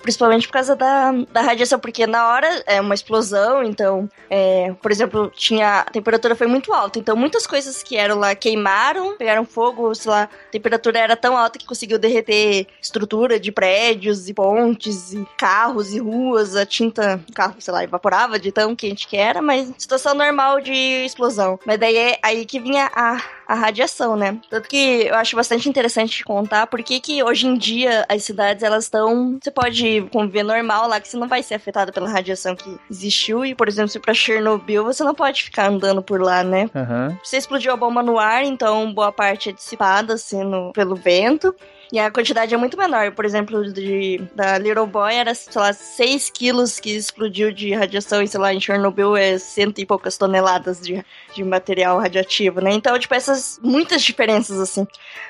Principalmente por causa da, da radiação, porque na hora é uma explosão, então, é, por exemplo, tinha. A temperatura foi muito alta, então muitas coisas que eram lá queimaram, pegaram fogo, sei lá, a temperatura era tão alta que conseguiu derreter estrutura de prédios e pontes e carros e ruas, a tinta, o carro, sei lá, evaporava de tão quente que era, mas situação normal de explosão. Mas daí é aí que vinha a, a radiação, né? Tanto que eu acho bastante interessante contar por que que hoje em dia as cidades elas estão, você pode conviver normal lá que você não vai ser afetado pela radiação que existiu e, por exemplo, se pra Chernobyl, você não pode ficar andando por lá, né? Aham. Você explodiu a bomba no ar, então boa parte é dissipada assim no, pelo vento. E a quantidade é muito menor. Por exemplo, de, da Little Boy era, sei lá, 6 quilos que explodiu de radiação e, sei lá, em Chernobyl é cento e poucas toneladas de, de material radioativo, né? Então, tipo, essas muitas diferenças, assim.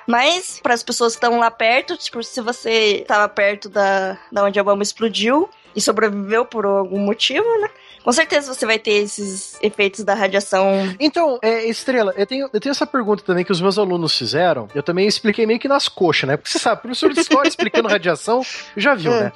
Mas, para as pessoas que estão lá perto, tipo, se você estava perto da, da onde a bomba explodiu e sobreviveu por algum motivo, né? Com certeza você vai ter esses efeitos da radiação. Então, é, Estrela, eu tenho, eu tenho essa pergunta também que os meus alunos fizeram. Eu também expliquei meio que nas coxas, né? Porque você sabe, professor de história explicando <laughs> radiação, já viu, né?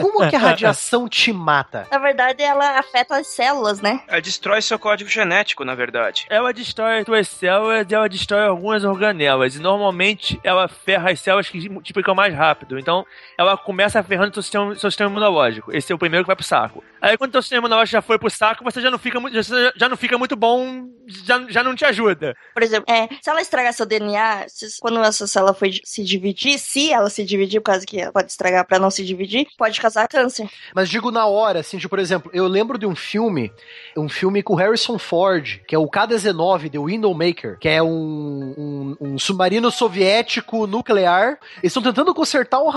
Como que a radiação te mata? Na verdade, ela afeta as células, né? Ela destrói seu código genético, na verdade. Ela destrói as tuas células e ela destrói algumas organelas. E normalmente ela ferra as células que multiplicam mais rápido. Então ela começa ferrando seu sistema, seu sistema imunológico. Esse é o primeiro que vai pro saco. Aí quando teu sistema imunológico já foi pro saco, você já não fica muito, já, já não fica muito bom, já, já não te ajuda. Por exemplo, é, se ela estragar seu DNA, se- quando essa célula for se dividir, se ela se dividir, por causa que ela pode estragar pra não se dividir, pode causar câncer. Mas digo na hora, assim, tipo, por exemplo, eu lembro de um filme, um filme com Harrison Ford, que é o K-19, The Windowmaker, que é um, um, um submarino soviético nuclear. Eles estão tentando consertar o,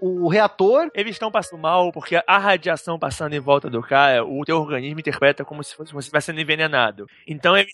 o, o reator. Eles estão passando mal porque a radiação passando em volta do cara, o teu organismo interpreta como se fosse, você estivesse sendo envenenado. Então ele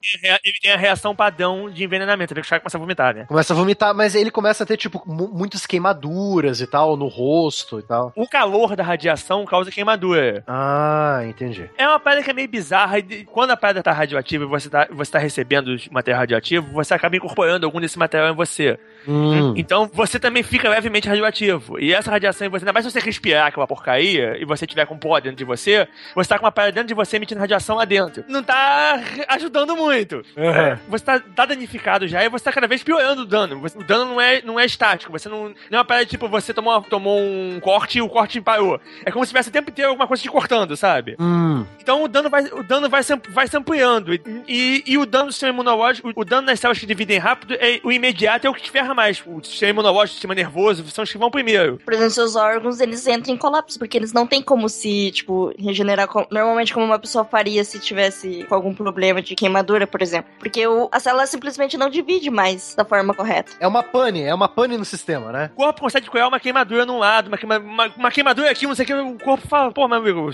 tem, a reação padrão de envenenamento. Que o cara começa a vomitar, né? Começa a vomitar, mas ele começa a ter, tipo, mu- muitas queimaduras e tal, no rosto e tal. O calor da radiação causa queimadura. Ah, entendi. É uma parada que é meio bizarra. E quando a parada tá radioativa e você tá, você tá recebendo material radioativo, você acaba incorporando algum desse material em você. Hum. Então você também fica levemente radioativo. E essa radiação você, ainda mais se você respirar aquela porcaria e você tiver com pó dentro de você, você tá com uma parada dentro de você emitindo radiação lá dentro. Não tá ajudando muito. Uhum. Você tá, tá danificado já e você tá cada vez piorando o dano. Você- o dano não é, não é estático. Você não. Não é uma parada tipo, você tomou, tomou um corte e o corte parou. É como se tivesse o tempo inteiro alguma coisa te cortando, sabe? Hum. Então o dano vai, o dano vai, se, vai se ampliando. E, e, e o dano do sistema imunológico, o, o dano nas células que dividem rápido, é, o imediato é o que te ferra mais. O sistema imunológico, o sistema nervoso, são os que vão primeiro. Por exemplo, seus órgãos, eles entram em colapso, porque eles não têm como se, tipo, regenerar co- normalmente como uma pessoa faria se tivesse com algum problema de queimadura, por exemplo. Porque o, a célula simplesmente não divide mais da forma correta. É uma pane, é uma pane no sistema, né? O corpo consegue criar uma queimadura num lado, uma, queima- uma, uma queimadura aqui, não sei o que. O corpo fala, pô, meu amigo,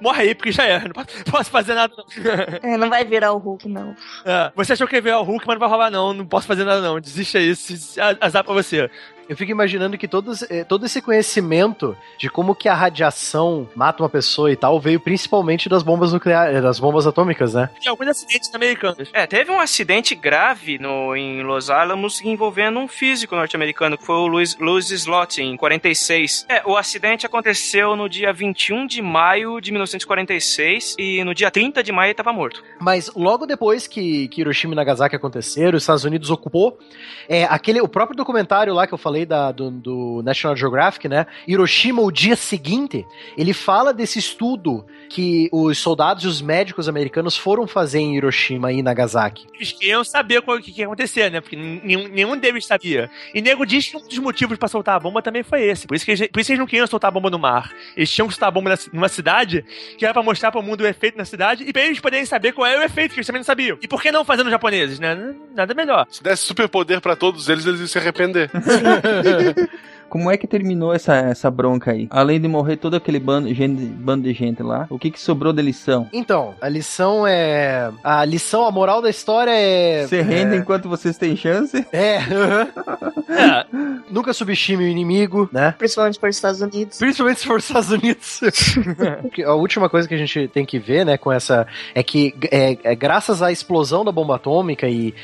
morre aí, porque já era. Não <laughs> posso, fazer nada, não. É, não vai virar o Hulk, não. É, você achou que ia ver o Hulk, mas não vai rolar, não. Não posso fazer nada, não. Desiste aí, se- azar pra você. Eu fico imaginando que todos, eh, todo esse conhecimento de como que a radiação mata uma pessoa e tal veio principalmente das bombas nucleares, das bombas atômicas, né? Tem alguns acidentes americanos. É, teve um acidente grave no, em Los Alamos envolvendo um físico norte-americano, que foi o Louis, Louis Slot, em 46. É, o acidente aconteceu no dia 21 de maio de 1946 e no dia 30 de maio ele estava morto. Mas logo depois que, que Hiroshima e Nagasaki aconteceram, os Estados Unidos ocupou, é, aquele, o próprio documentário lá que eu falei da, do, do National Geographic, né? Hiroshima, o dia seguinte, ele fala desse estudo que os soldados e os médicos americanos foram fazer em Hiroshima e Nagasaki. Eles queriam saber o que, que ia acontecer, né? Porque nenhum, nenhum deles sabia. E nego diz que um dos motivos pra soltar a bomba também foi esse. Por isso que eles, por isso que eles não queriam soltar a bomba no mar. Eles tinham que soltar a bomba na numa cidade, que era pra mostrar pro mundo o efeito na cidade, e pra eles poderem saber qual era o efeito, que eles também não sabiam. E por que não fazendo os japoneses, né? Nada melhor. Se desse superpoder pra todos eles, eles iam se arrepender. <laughs> <laughs> como é que terminou essa, essa bronca aí? Além de morrer todo aquele bando, gente, bando de gente lá, o que que sobrou da lição? Então, a lição é. A lição, a moral da história é. Você rende enquanto vocês têm chance? É. É, Nunca subestime o inimigo, né? Principalmente para os Estados Unidos. Principalmente se for os Estados Unidos. <laughs> Que a última coisa que a gente tem que ver, né, com essa. É que é, é graças à explosão da bomba atômica e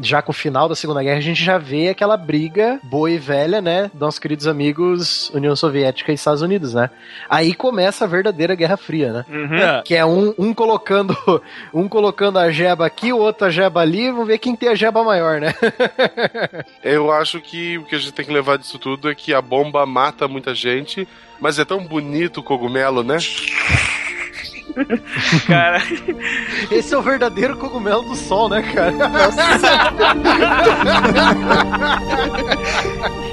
já com o final da Segunda Guerra, a gente já vê aquela briga boa e velha, né? Dos nossos queridos amigos União Soviética e Estados Unidos, né? Aí começa a verdadeira Guerra Fria, né? uhum. Que é um, um colocando <laughs> um colocando a jeba aqui, o outro a jeba ali, vamos ver quem tem a jeba maior, né? <laughs> Eu acho que o que a gente tem que levar disso tudo é que a bomba mata muita gente, mas é tão bonito o cogumelo, né? <laughs> Cara, Esse é o verdadeiro cogumelo do sol, né, cara? A <laughs>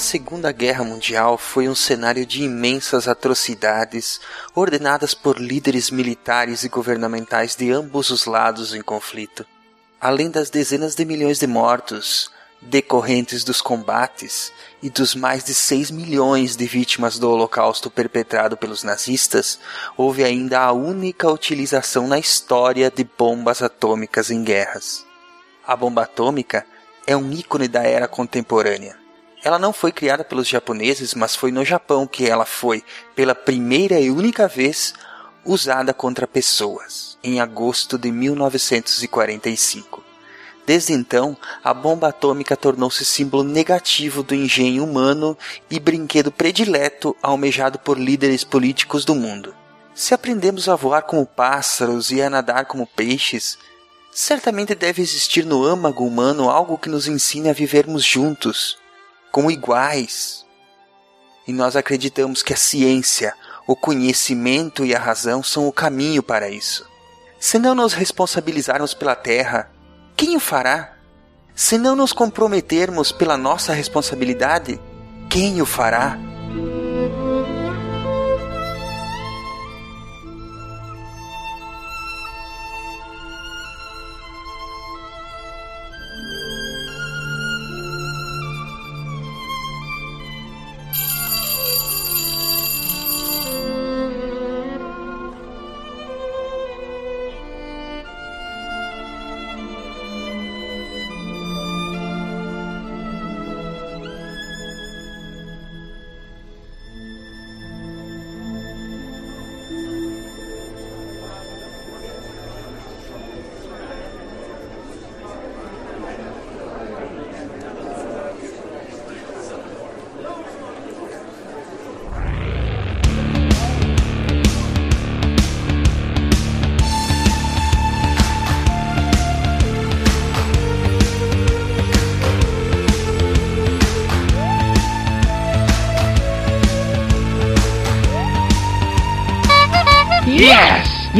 Segunda Guerra Mundial foi um cenário de imensas atrocidades ordenadas por líderes militares e governamentais de ambos os lados em conflito. Além das dezenas de milhões de mortos decorrentes dos combates e dos mais de 6 milhões de vítimas do Holocausto perpetrado pelos nazistas, houve ainda a única utilização na história de bombas atômicas em guerras. A bomba atômica é um ícone da era contemporânea. Ela não foi criada pelos japoneses, mas foi no Japão que ela foi, pela primeira e única vez, usada contra pessoas, em agosto de 1945. Desde então, a bomba atômica tornou-se símbolo negativo do engenho humano e brinquedo predileto almejado por líderes políticos do mundo. Se aprendemos a voar como pássaros e a nadar como peixes, certamente deve existir no âmago humano algo que nos ensine a vivermos juntos, como iguais. E nós acreditamos que a ciência, o conhecimento e a razão são o caminho para isso. Se não nos responsabilizarmos pela Terra, quem o fará? Se não nos comprometermos pela nossa responsabilidade, quem o fará?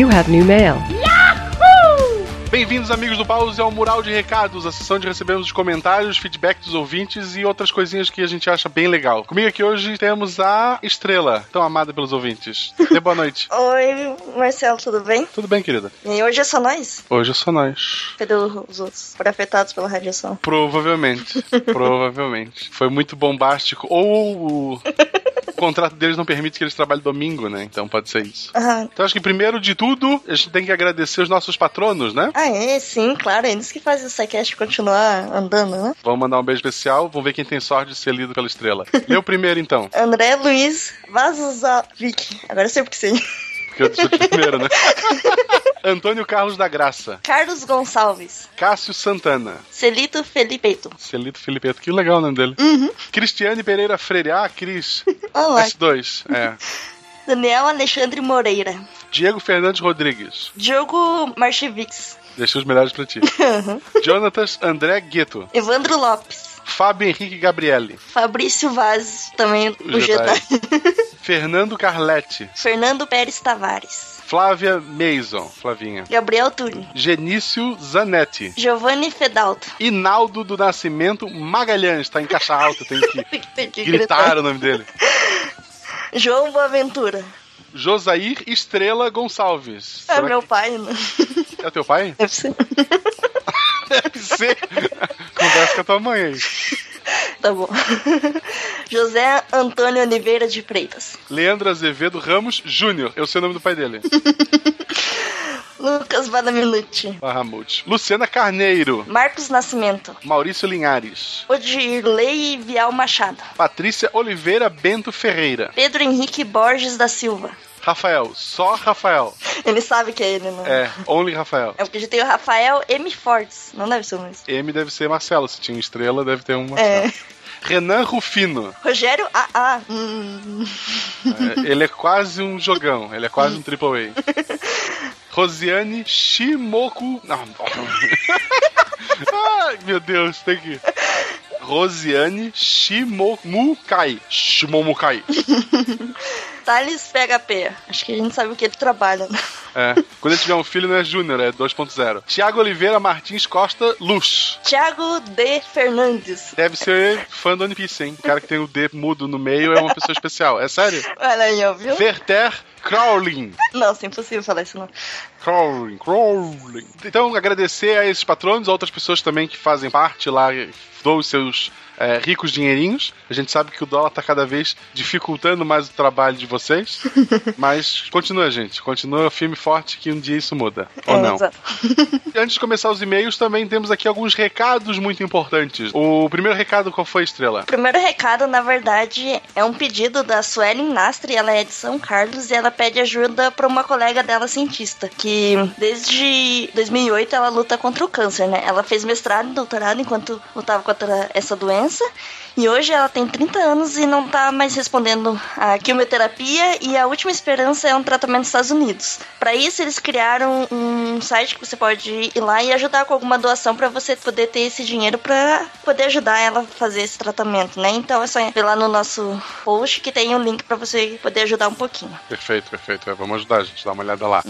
You have new mail. Bem-vindos, amigos do Pause, ao Mural de Recados, a sessão onde recebemos os comentários, feedback dos ouvintes e outras coisinhas que a gente acha bem legal. Comigo aqui hoje temos a Estrela, tão amada pelos ouvintes. Dê boa noite. <laughs> Oi, Marcelo, tudo bem? Tudo bem, querida? E hoje é só nós? Hoje é só nós. Cadê os outros? Foram afetados pela radiação. Provavelmente. Provavelmente. Foi muito bombástico. Ou contrato deles não permite que eles trabalhem domingo, né? Então pode ser isso. Aham. Então acho que primeiro de tudo, a gente tem que agradecer os nossos patronos, né? Ah, é, sim, claro. Eles que fazem o SciCast continuar andando, né? Vamos mandar um beijo especial, vamos ver quem tem sorte de ser lido pela estrela. Lê o primeiro então, <laughs> André Luiz Vazovic. Agora eu sei porque sim. Porque eu primeiro, né? <laughs> Antônio Carlos da Graça, Carlos Gonçalves. Cássio Santana, Celito Felipeito. Celito Filipeto, que legal o nome dele. Uhum. Cristiane Pereira Freire, ah, Cris, Olá. S2, é. <laughs> Daniel Alexandre Moreira. Diego Fernandes Rodrigues, Diogo Marchevix. Deixei os melhores pra ti. <laughs> Jonatas André Gueto. Evandro Lopes. Fábio Henrique Gabrielli. Fabrício Vaz, também O o Jedi. Jedi. <laughs> Fernando Carletti. Fernando Pérez Tavares. Flávia Mason. Flavinha. Gabriel Turing. Genício Zanetti. Giovanni Fedalto. Inaldo do Nascimento Magalhães. Tá em caixa alta, tem que <laughs> Tem que gritar o nome dele. João Boaventura. Josair Estrela Gonçalves. É Será meu pai, né? que é teu pai? <laughs> Deve ser. Deve ser. Conversa com a tua mãe aí. Tá bom. José Antônio Oliveira de Freitas. Leandro Azevedo Ramos Júnior. Eu sei o nome do pai dele. <laughs> Lucas Badaminuti. Bahamut. Luciana Carneiro. Marcos Nascimento. Maurício Linhares. Odirley Vial Machado. Patrícia Oliveira Bento Ferreira. Pedro Henrique Borges da Silva. Rafael. Só Rafael. <laughs> Ele sabe que é ele, né? É, Only Rafael. É porque a gente tem o Rafael M. Fortes. Não deve ser o mesmo. M deve ser Marcelo. Se tinha estrela, deve ter um Marcelo. É. Renan Rufino. Rogério AA. Hum. É, ele é quase um jogão. Ele é quase um triple A. <laughs> Rosiane Shimoku. Não. <laughs> Ai, meu Deus, tem que. Rosiane Shimomukai. Shimomukai. <laughs> Thales PHP. Acho que a gente sabe o que ele trabalha. né? É. Quando ele tiver um filho, não é Júnior, é 2.0. Tiago Oliveira Martins Costa Luz. Tiago D. Fernandes. Deve ser fã do One Piece, hein? O cara que tem o D mudo no meio é uma pessoa especial. É sério? Olha aí, ó, viu? Verter Crawling. Nossa, impossível falar isso não. Crawling, crawling. Então, agradecer a esses patronos, a outras pessoas também que fazem parte lá, dão os seus é, ricos dinheirinhos. A gente sabe que o dólar tá cada vez dificultando mais o trabalho de vocês. <laughs> mas continua, gente. Continua firme e forte que um dia isso muda. Ou É, não. exato. E antes de começar os e-mails, também temos aqui alguns recados muito importantes. O primeiro recado, qual foi, Estrela? O primeiro recado, na verdade, é um pedido da Suelen Nastre, ela é de São Carlos e ela pede ajuda para uma colega dela cientista, que desde 2008 ela luta contra o câncer, né? Ela fez mestrado e doutorado enquanto lutava contra essa doença. 是。E hoje ela tem 30 anos e não tá mais respondendo a quimioterapia e a última esperança é um tratamento nos Estados Unidos. Para isso eles criaram um site que você pode ir lá e ajudar com alguma doação para você poder ter esse dinheiro para poder ajudar ela a fazer esse tratamento, né? Então é só ir lá no nosso post que tem um link para você poder ajudar um pouquinho. Perfeito, perfeito. É, vamos ajudar, gente. Dá uma olhada lá.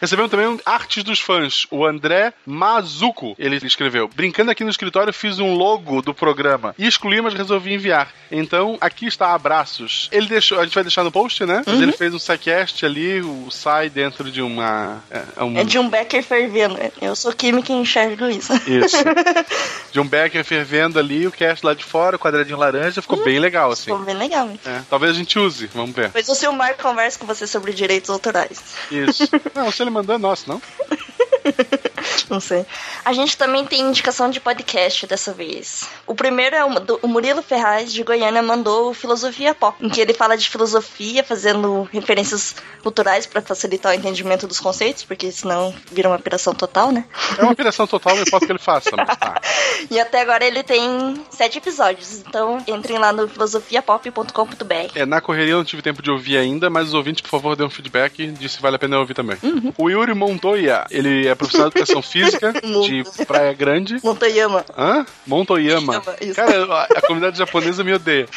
Recebemos também um artes dos fãs. O André Mazuco. Ele escreveu: Brincando aqui no escritório, fiz um logo do programa e excluí, mas resolvi enviar. Então, aqui está abraços. Ele deixou, a gente vai deixar no post, né? Mas ele fez um sidecast ali, o sai dentro de uma. É, é um, É de um Becker fervendo. Eu sou química e enxergo isso. Isso. <laughs> de um Becker fervendo ali, o cast lá de fora, o quadradinho laranja, ficou bem legal, assim. Ficou bem legal. É, talvez a gente use, vamos ver. Depois o Silmar conversa com você sobre direitos autorais. Isso. <laughs> Não, se ele mandou é nosso, não? <laughs> <laughs> Não sei. A gente também tem indicação de podcast dessa vez. O primeiro é o, do, o Murilo Ferraz, de Goiânia, mandou o Filosofia Pop, em que ele fala de filosofia, fazendo referências culturais para facilitar o entendimento dos conceitos, porque senão vira uma piração total, né? É uma operação total, não importa o que ele faça, mas tá. <laughs> E até agora ele tem sete episódios, então entrem lá no filosofiapop.com.br. É, na correria eu não tive tempo de ouvir ainda, mas os ouvintes, por favor, dêem um feedback de se vale a pena ouvir também. O Yuri Montoya, ele é professor de <laughs> educação física <laughs> de Praia Grande. Montoyama. Hã? Montoyama. Isso. Cara, a, a comunidade japonesa me odeia.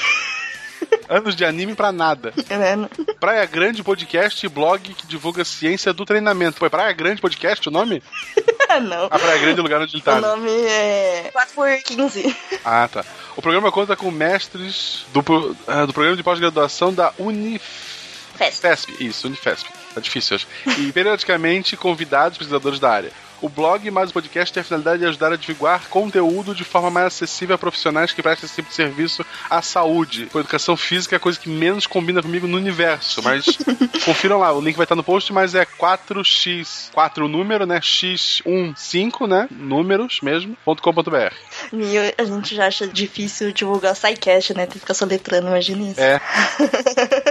Anos de anime pra nada. É, Praia Grande Podcast e blog que divulga ciência do treinamento. Foi Praia Grande Podcast o nome? não. A Praia Grande é o lugar onde ele tá. O nome é 4x15. Ah, tá. O programa conta com mestres do, ah, do programa de pós-graduação da Unifesp. Isso, Unifesp. Tá difícil hoje. E periodicamente convidados pesquisadores da área. O blog mais o podcast tem a finalidade de ajudar a divulgar conteúdo de forma mais acessível a profissionais que prestam esse tipo de serviço à saúde. Com educação física é a coisa que menos combina comigo no universo. Mas <laughs> confiram lá, o link vai estar no post, mas é 4x, 4 número, né? x15, né? Números mesmo, .com.br. A gente já acha difícil divulgar o SciCast, né? Tem que ficar soletrando, imagina isso. É. <laughs>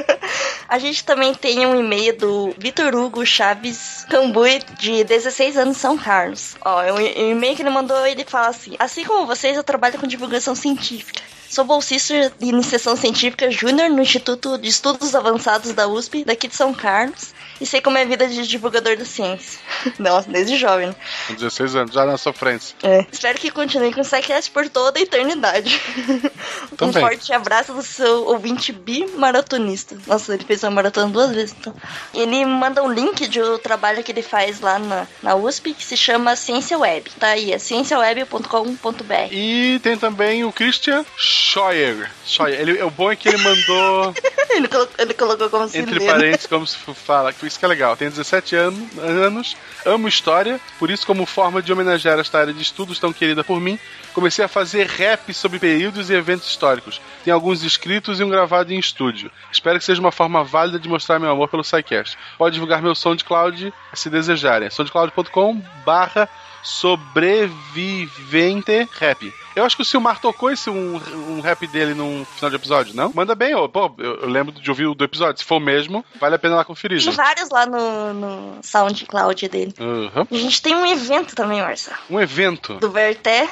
A gente também tem um e-mail do Vitor Hugo Chaves Cambui, de 16 anos, São Carlos. Ó, é um e-mail que ele mandou, ele fala assim: Assim como vocês, eu trabalho com divulgação científica. Sou bolsista de iniciação científica júnior no Instituto de Estudos Avançados da USP, daqui de São Carlos. E sei como é a vida de divulgador da ciência. <laughs> Nossa, desde jovem, né? Com 16 anos, já na sofrência. É. Espero que continue com o SciCast por toda a eternidade. <laughs> um Também. forte abraço do seu ouvinte bimaratonista. Nossa, ele fez uma maratona duas vezes, então. Ele manda um link de um trabalho que ele faz lá na, na USP, que se chama Ciência Web. Tá aí, é cienciaweb.com.br. E tem também o Christian Scheuer. Scheuer. Ele, o bom é que ele mandou, <laughs> ele, colocou, ele colocou como se entre lê. parênteses, como se fala, que isso que é legal. Tem 17 anos, anos, amo história, por isso, como forma de homenagear esta área de estudos tão querida por mim, comecei a fazer rap sobre períodos e eventos históricos. Tem alguns escritos e um gravado em estúdio. Espero que seja uma forma válida de mostrar meu amor pelo SciCast. Pode divulgar meu SoundCloud se desejarem. soundcloud.com barra sobrevivente rap. Eu acho que o Silmar tocou esse um, um rap dele num final de episódio, não? Manda bem, ô. Pô, eu, eu lembro de ouvir o do episódio. Se for o mesmo, vale a pena lá conferir, Tem gente. vários lá no, no SoundCloud dele. Aham. A gente tem um evento também, Marcelo. Um evento Do Verté,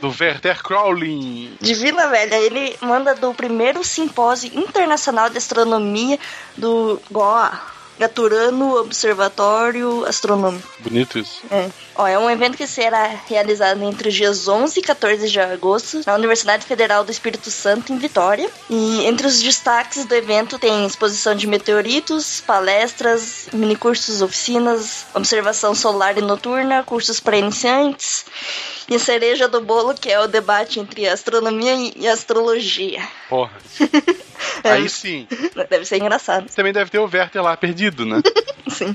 do Werther Crowley. <laughs> de Vila Velha. Ele manda do primeiro simpósio internacional de astronomia do GOA. Gaturano Observatório Astronômico. Bonito isso. É. Ó, é um evento que será realizado entre os dias 11 e 14 de agosto na Universidade Federal do Espírito Santo, em Vitória. E entre os destaques do evento tem exposição de meteoritos, palestras, minicursos, oficinas, observação solar e noturna, cursos para iniciantes e a cereja do bolo, que é o debate entre astronomia e astrologia. Porra. <laughs> É. Aí sim. Deve ser engraçado. Também deve ter o Werther lá perdido, né? <laughs> Sim.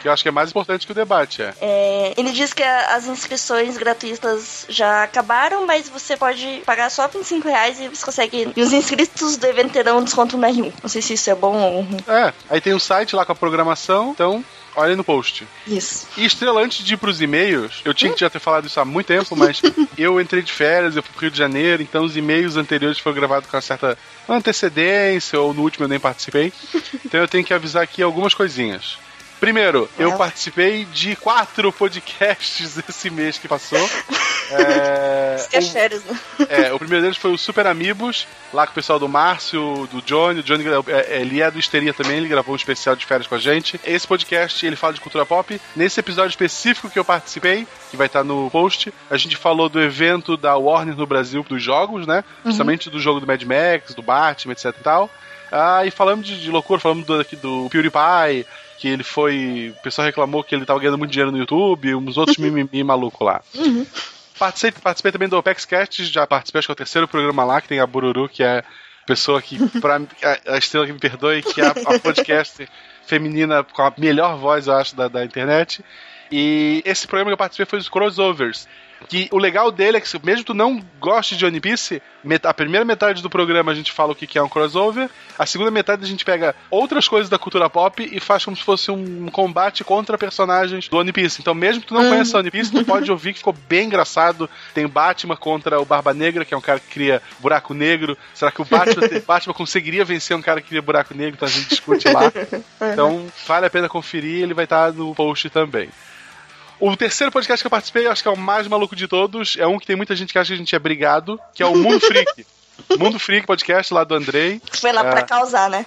Que eu acho que é mais importante que o debate, é. É, ele diz que a- as inscrições gratuitas já acabaram, mas você pode pagar só 25 reais e você consegue. E os inscritos do evento terão desconto no R1. Não sei se isso é bom ou ruim. É, aí tem um site lá com a programação, então olha no post. Isso. E estrela, antes de ir pros e-mails, eu tinha que já ter falado isso há muito tempo, mas <laughs> eu entrei de férias, eu fui pro Rio de Janeiro, então os e-mails anteriores foram gravados com uma certa antecedência, ou no último eu nem participei. Então eu tenho que avisar aqui algumas coisinhas. Primeiro, eu Ela. participei de quatro podcasts <laughs> esse mês que passou. É, é o- né? é, o primeiro deles foi o Super Amigos, lá com o pessoal do Márcio, do Johnny. O Johnny, é, ele é do Histeria também, ele gravou um especial de férias com a gente. Esse podcast, ele fala de cultura pop. Nesse episódio específico que eu participei, que vai estar no post, a gente falou do evento da Warner no Brasil dos jogos, né? Principalmente do jogo do Mad Max, do Batman, etc e tal. Ah, e falamos de, de loucura, falamos do, aqui do PewDiePie, que ele foi. O pessoal reclamou que ele tava ganhando muito dinheiro no YouTube, uns outros <laughs> mimimi maluco lá. Participei, participei também do Opex Cast, já participei, acho que é o terceiro programa lá, que tem a Bururu, que é a pessoa que, <laughs> pra, a, a estrela que me perdoe, que é a, a podcast feminina com a melhor voz, eu acho, da, da internet. E esse programa que eu participei foi os crossovers. Que o legal dele é que, mesmo tu não goste de One Piece, a primeira metade do programa a gente fala o que que é um crossover, a segunda metade a gente pega outras coisas da cultura pop e faz como se fosse um combate contra personagens do One Piece. Então, mesmo que tu não conheça One Piece, tu pode ouvir que ficou bem engraçado. Tem Batman contra o Barba Negra, que é um cara que cria buraco negro. Será que o Batman, <laughs> Batman conseguiria vencer um cara que cria buraco negro? Então a gente discute lá. <laughs> Então, vale a pena conferir, ele vai estar no post também. O terceiro podcast que eu participei, eu acho que é o mais maluco de todos. É um que tem muita gente que acha que a gente é brigado, que é o Mundo Freak. <laughs> Mundo Freak podcast lá do Andrei. Foi lá É. pra causar, né?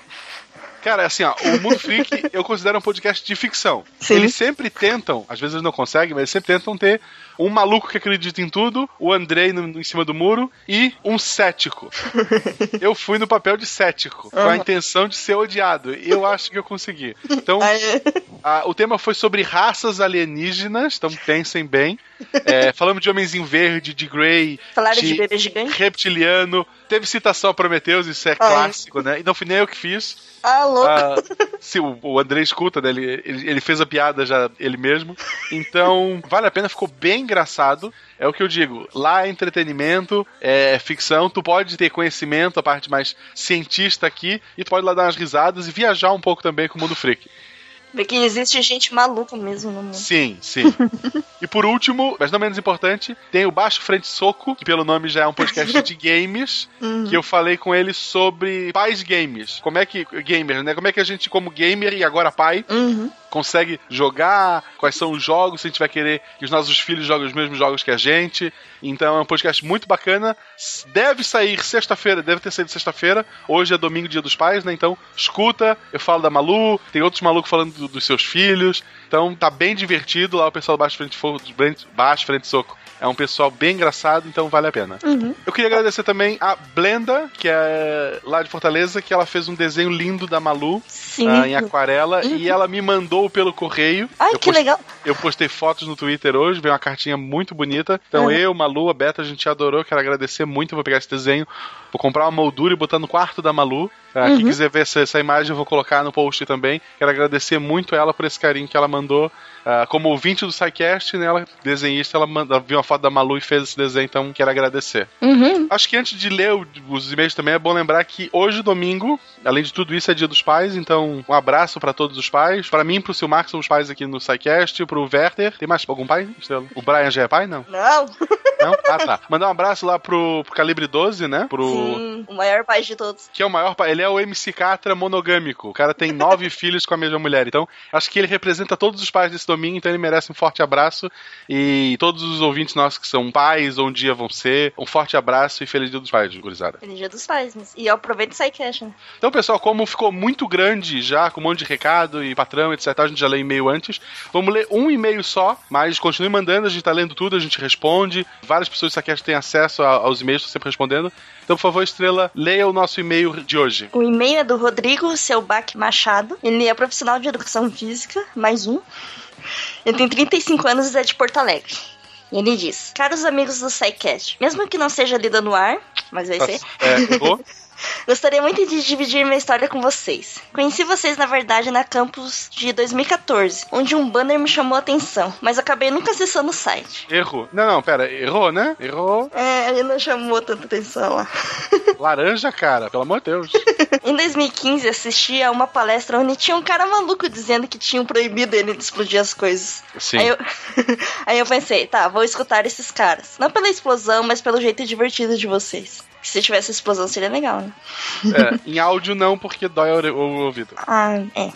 Cara, assim, ó, o Mundo Freak eu considero um podcast de ficção. Sim. Eles sempre tentam, às vezes eles não conseguem, mas eles sempre tentam ter um maluco que acredita em tudo, o Andrei no, em cima do muro e um cético. <laughs> eu fui no papel de cético, com a intenção de ser odiado. E eu acho que eu consegui. Então, <laughs> a- o tema foi sobre raças alienígenas, então pensem bem. É, falamos de Homenzinho Verde, de Grey, falaram de de bebê gigante. reptiliano. Teve citação a Prometheus, isso é. clássico, né? E não fui nem eu que fiz. Ah, louco. Ah, se o, o André escuta, né? Ele, ele, ele fez a piada já ele mesmo. Então, vale a pena, ficou bem engraçado. É o que eu digo. Lá é entretenimento, é ficção. Tu pode ter conhecimento, a parte mais cientista aqui, e tu pode lá dar umas risadas e viajar um pouco também com o mundo freak. Vê que existe gente maluca mesmo no mundo. Sim, sim. e por último, mas não menos importante, tem o Baixo Frente Soco, que pelo nome já é um podcast de games, que eu falei com ele sobre pais games. Como é que. Gamer, né? Como é que a gente, como gamer e agora pai, Uhum. Consegue jogar, quais são os jogos, se a gente vai querer que os nossos filhos joguem os mesmos jogos que a gente. Então é um podcast muito bacana. Deve sair sexta-feira, deve ter saído sexta-feira. Hoje é domingo, dia dos pais, né? Então escuta, eu falo da Malu, tem outros malucos falando do- dos seus filhos. Então tá bem divertido lá o pessoal do Baixo Frente, Frente- Baixo Frente Soco. É um pessoal bem engraçado, então vale a pena. Eu queria agradecer também a Blenda, que é lá de Fortaleza, que ela fez um desenho lindo da Malu ah, em aquarela e ela me mandou pelo correio. Ai, Eu que legal. Eu postei fotos no Twitter hoje, veio uma cartinha muito bonita. Então Uhum. eu, Malu, a Beta, a gente adorou, quero agradecer muito. Vou pegar esse desenho, vou comprar uma moldura e botar no quarto da Malu. Ah, Quem Uhum. quiser ver essa, essa imagem, eu vou colocar no post também. Quero agradecer muito ela por esse carinho que ela mandou. Ah, como ouvinte do SciCast, né, ela, desenhista, ela, manda, viu uma foto da Malu e fez esse desenho, então quero agradecer. Uhum. Acho que antes de ler os e-mails também é bom lembrar que hoje, domingo, além de tudo isso, é dia dos pais, então um abraço pra todos os pais. Pra mim, pro Silmar, que são os pais aqui no SciCast, pro Werther. Tem mais algum pai, Estrela? O Brian já é pai? Não? Não. <laughs> Não? Ah, tá. Mandar um abraço lá pro, pro Calibre 12, né? Pro... Sim, o maior pai de todos. Que é o maior pai. Ele é o MC Catra monogâmico. O cara tem nove <laughs> filhos com a mesma mulher. Então, acho que ele representa todos os pais desse domingo, então ele merece um forte abraço. E todos os ouvintes nossos que são pais ou um dia vão ser, um forte abraço e feliz dia dos pais, gurizada. Feliz dia dos pais. E eu aproveito o SciCast, né? Então, pessoal, como ficou muito grande já, com um monte de recado e patrão, etc., a gente já lê e-mail antes. Vamos ler um e-mail só, mas continue mandando, a gente tá lendo tudo, a gente responde. Várias pessoas do Saquete têm acesso aos e-mails, estão sempre respondendo. Então, por favor, Estrela, leia o nosso e-mail de hoje. O e-mail é do Rodrigo Selbach Machado. Ele é profissional de educação física, mais um. Ele tem 35 anos e é de Porto Alegre. E ele diz: Caros amigos do SciCast, mesmo que não seja lida no ar, mas vai Tá- ser, É, errou? <laughs> gostaria muito de dividir minha história com vocês. Conheci vocês, na verdade, na campus de 2014, onde um banner me chamou a atenção, mas acabei nunca acessando o site. Errou. Não, não, pera, errou, né? Errou. É, ele não chamou tanta atenção lá. <laughs> Laranja, cara, pelo amor de Deus. <laughs> Em 2015, assisti a uma palestra onde tinha um cara maluco dizendo que tinham proibido ele de explodir as coisas. Sim. Aí eu... <laughs> Aí eu pensei, tá, vou escutar esses caras. Não pela explosão, mas pelo jeito divertido de vocês. Se tivesse explosão seria legal, né? É, em áudio não, porque dói o, ouvido. <laughs> Ah, é.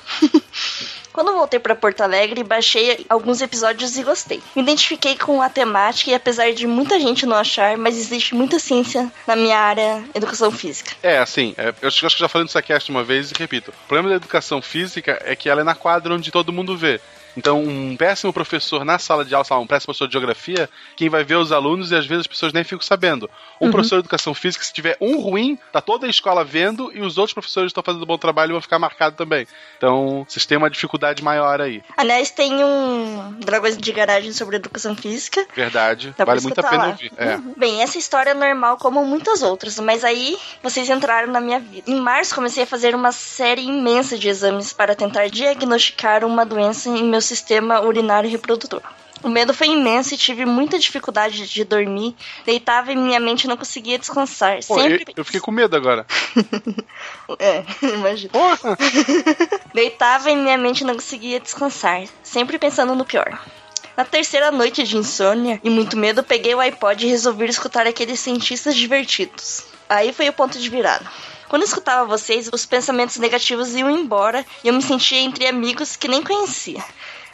Quando voltei pra Porto Alegre, baixei alguns episódios e gostei. Me identifiquei com a temática e apesar de muita gente não achar, mas existe muita ciência na minha área educação física. É, assim, é, eu acho, acho que já falei no Saquest uma vez e repito. O problema da educação física é que ela é na quadra onde todo mundo vê. Então, um péssimo professor na sala de aula, sei lá, um péssimo professor de geografia, quem vai ver os alunos e às vezes as pessoas nem ficam sabendo. Um Uhum. professor de educação física, se tiver um ruim, tá toda a escola vendo e os outros professores estão fazendo um bom trabalho e vão ficar marcados também. Então, vocês têm uma dificuldade maior aí. Aliás, tem um Dragões de Garagem sobre educação física. Verdade. Dá vale muito a pena lá. ouvir. É. Uhum. Bem, essa história é normal como muitas outras, mas aí vocês entraram na minha vida. Em março comecei a fazer uma série imensa de exames para tentar diagnosticar uma doença em meu sistema urinário reprodutor. O medo foi imenso e tive muita dificuldade de dormir. Deitava e minha mente não conseguia descansar. Pô, eu, Sempre. eu fiquei com medo agora. <laughs> É, imagina. <laughs> Deitava e minha mente não conseguia descansar, sempre pensando no pior. Na terceira noite de insônia e muito medo, peguei o iPod e resolvi escutar aqueles cientistas divertidos. Aí foi o ponto de virada. Quando eu escutava vocês, os pensamentos negativos iam embora e eu me sentia entre amigos que nem conhecia.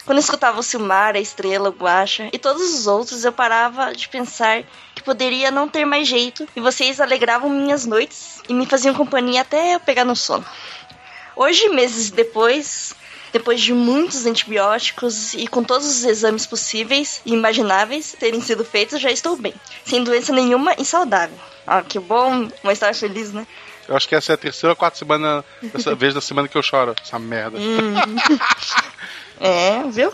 Quando eu escutava o Silmar, a Estrela, o Guacha e todos os outros, eu parava de pensar que poderia não ter mais jeito e vocês alegravam minhas noites e me faziam companhia até eu pegar no sono. Hoje, meses depois, depois de muitos antibióticos e com todos os exames possíveis e imagináveis terem sido feitos, já estou bem, sem doença nenhuma e saudável. Ah, que bom, uma história feliz, né? Eu acho que essa é a terceira ou quarta semana, dessa <laughs> vez da semana que eu choro. Essa merda. Hum. <laughs> É, viu?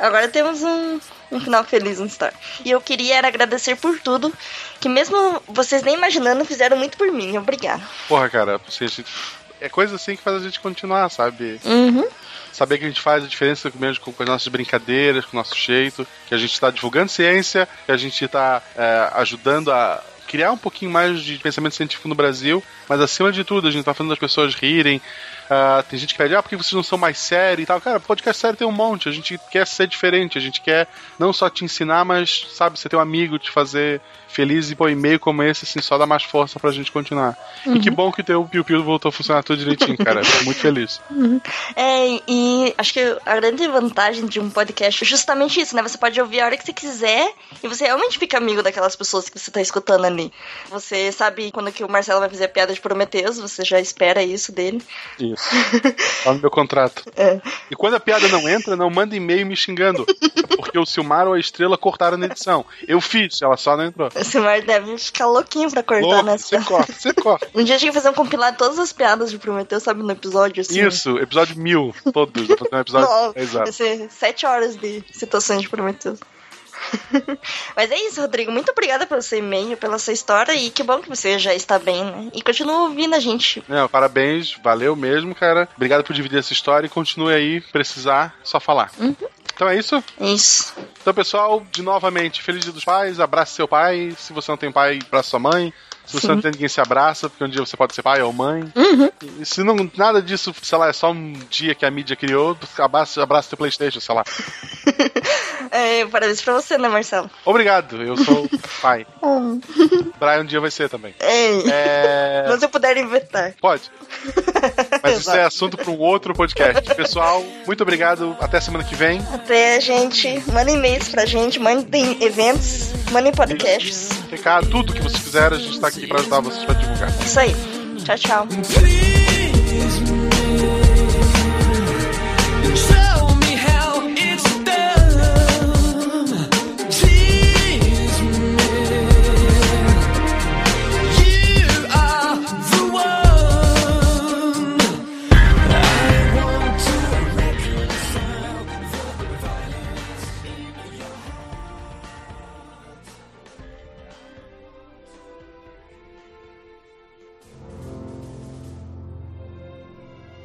Agora temos um, um final feliz na história. E eu queria agradecer por tudo, que mesmo vocês nem imaginando, fizeram muito por mim. Obrigada. Porra, cara, é coisa assim que faz a gente continuar, sabe? Uhum. Saber que a gente faz a diferença mesmo com, com as nossas brincadeiras, com o nosso jeito, que a gente está divulgando ciência, que a gente está ajudando a criar um pouquinho mais de pensamento científico no Brasil, mas acima de tudo, a gente tá falando das pessoas rirem. Ah, tem gente que pede, ah, por que vocês não são mais sérios e tal? Cara, podcast sério tem um monte. A gente quer ser diferente, a gente quer não só te ensinar, mas, sabe, você ter um amigo, te fazer feliz e pô, e-mail como esse, assim, só dá mais força pra gente continuar. E que bom que o teu Piu Piu voltou a funcionar tudo direitinho, cara. Fico muito feliz. <laughs> É, e acho que a grande vantagem de um podcast é justamente isso, né? Você pode ouvir a hora que você quiser e você realmente fica amigo daquelas pessoas que você tá escutando ali. Você sabe quando que o Marcelo vai fazer a piada de Prometeus, você já espera isso dele. Isso. Tá no meu contrato. <laughs> É. E quando a piada não entra, não manda e-mail me xingando. Porque o Silmar ou a Estrela cortaram na edição. Eu fiz, ela só não entrou. O Silmar deve ficar louquinho pra cortar Louco, nessa. você corta, você corta. <laughs> Um dia a gente fazer um compilado de todas as piadas de Prometeus, sabe, no episódio, assim. Isso, episódio mil, todos. Um episódio. <laughs> Exato. vai ser sete horas de citações de Prometheus. <laughs> Mas é isso, Rodrigo. Muito obrigada pelo seu e-mail, pela sua história e que bom que você já está bem, né? E continua ouvindo a gente. Não, parabéns, valeu mesmo, cara. Obrigado por dividir essa história e continue aí, precisar, só falar. Então é isso? Isso. Então, pessoal, de novamente, feliz dia dos pais, abrace seu pai. Se você não tem pai, abraça sua mãe. Se você Sim. não tem ninguém, se abraça, porque um dia você pode ser pai ou mãe. Uhum. E se não, nada disso, sei lá, é só um dia que a mídia criou, abraça, abraça teu Playstation, sei lá. <laughs> É, parabéns pra você, né, Marcelo? Obrigado, eu sou pai. Hum. <laughs> Brian um dia vai ser também. Ei. É... Não se eu puder inventar. Pode. <laughs> Mas isso é assunto para um outro podcast. Pessoal, muito obrigado. Até semana que vem. Até, gente. Mandem e-mails pra gente, mandem eventos, mandem podcasts. Recado, tudo que vocês quiserem, a gente tá aqui para ajudar vocês para divulgar. Isso aí. Tchau, tchau.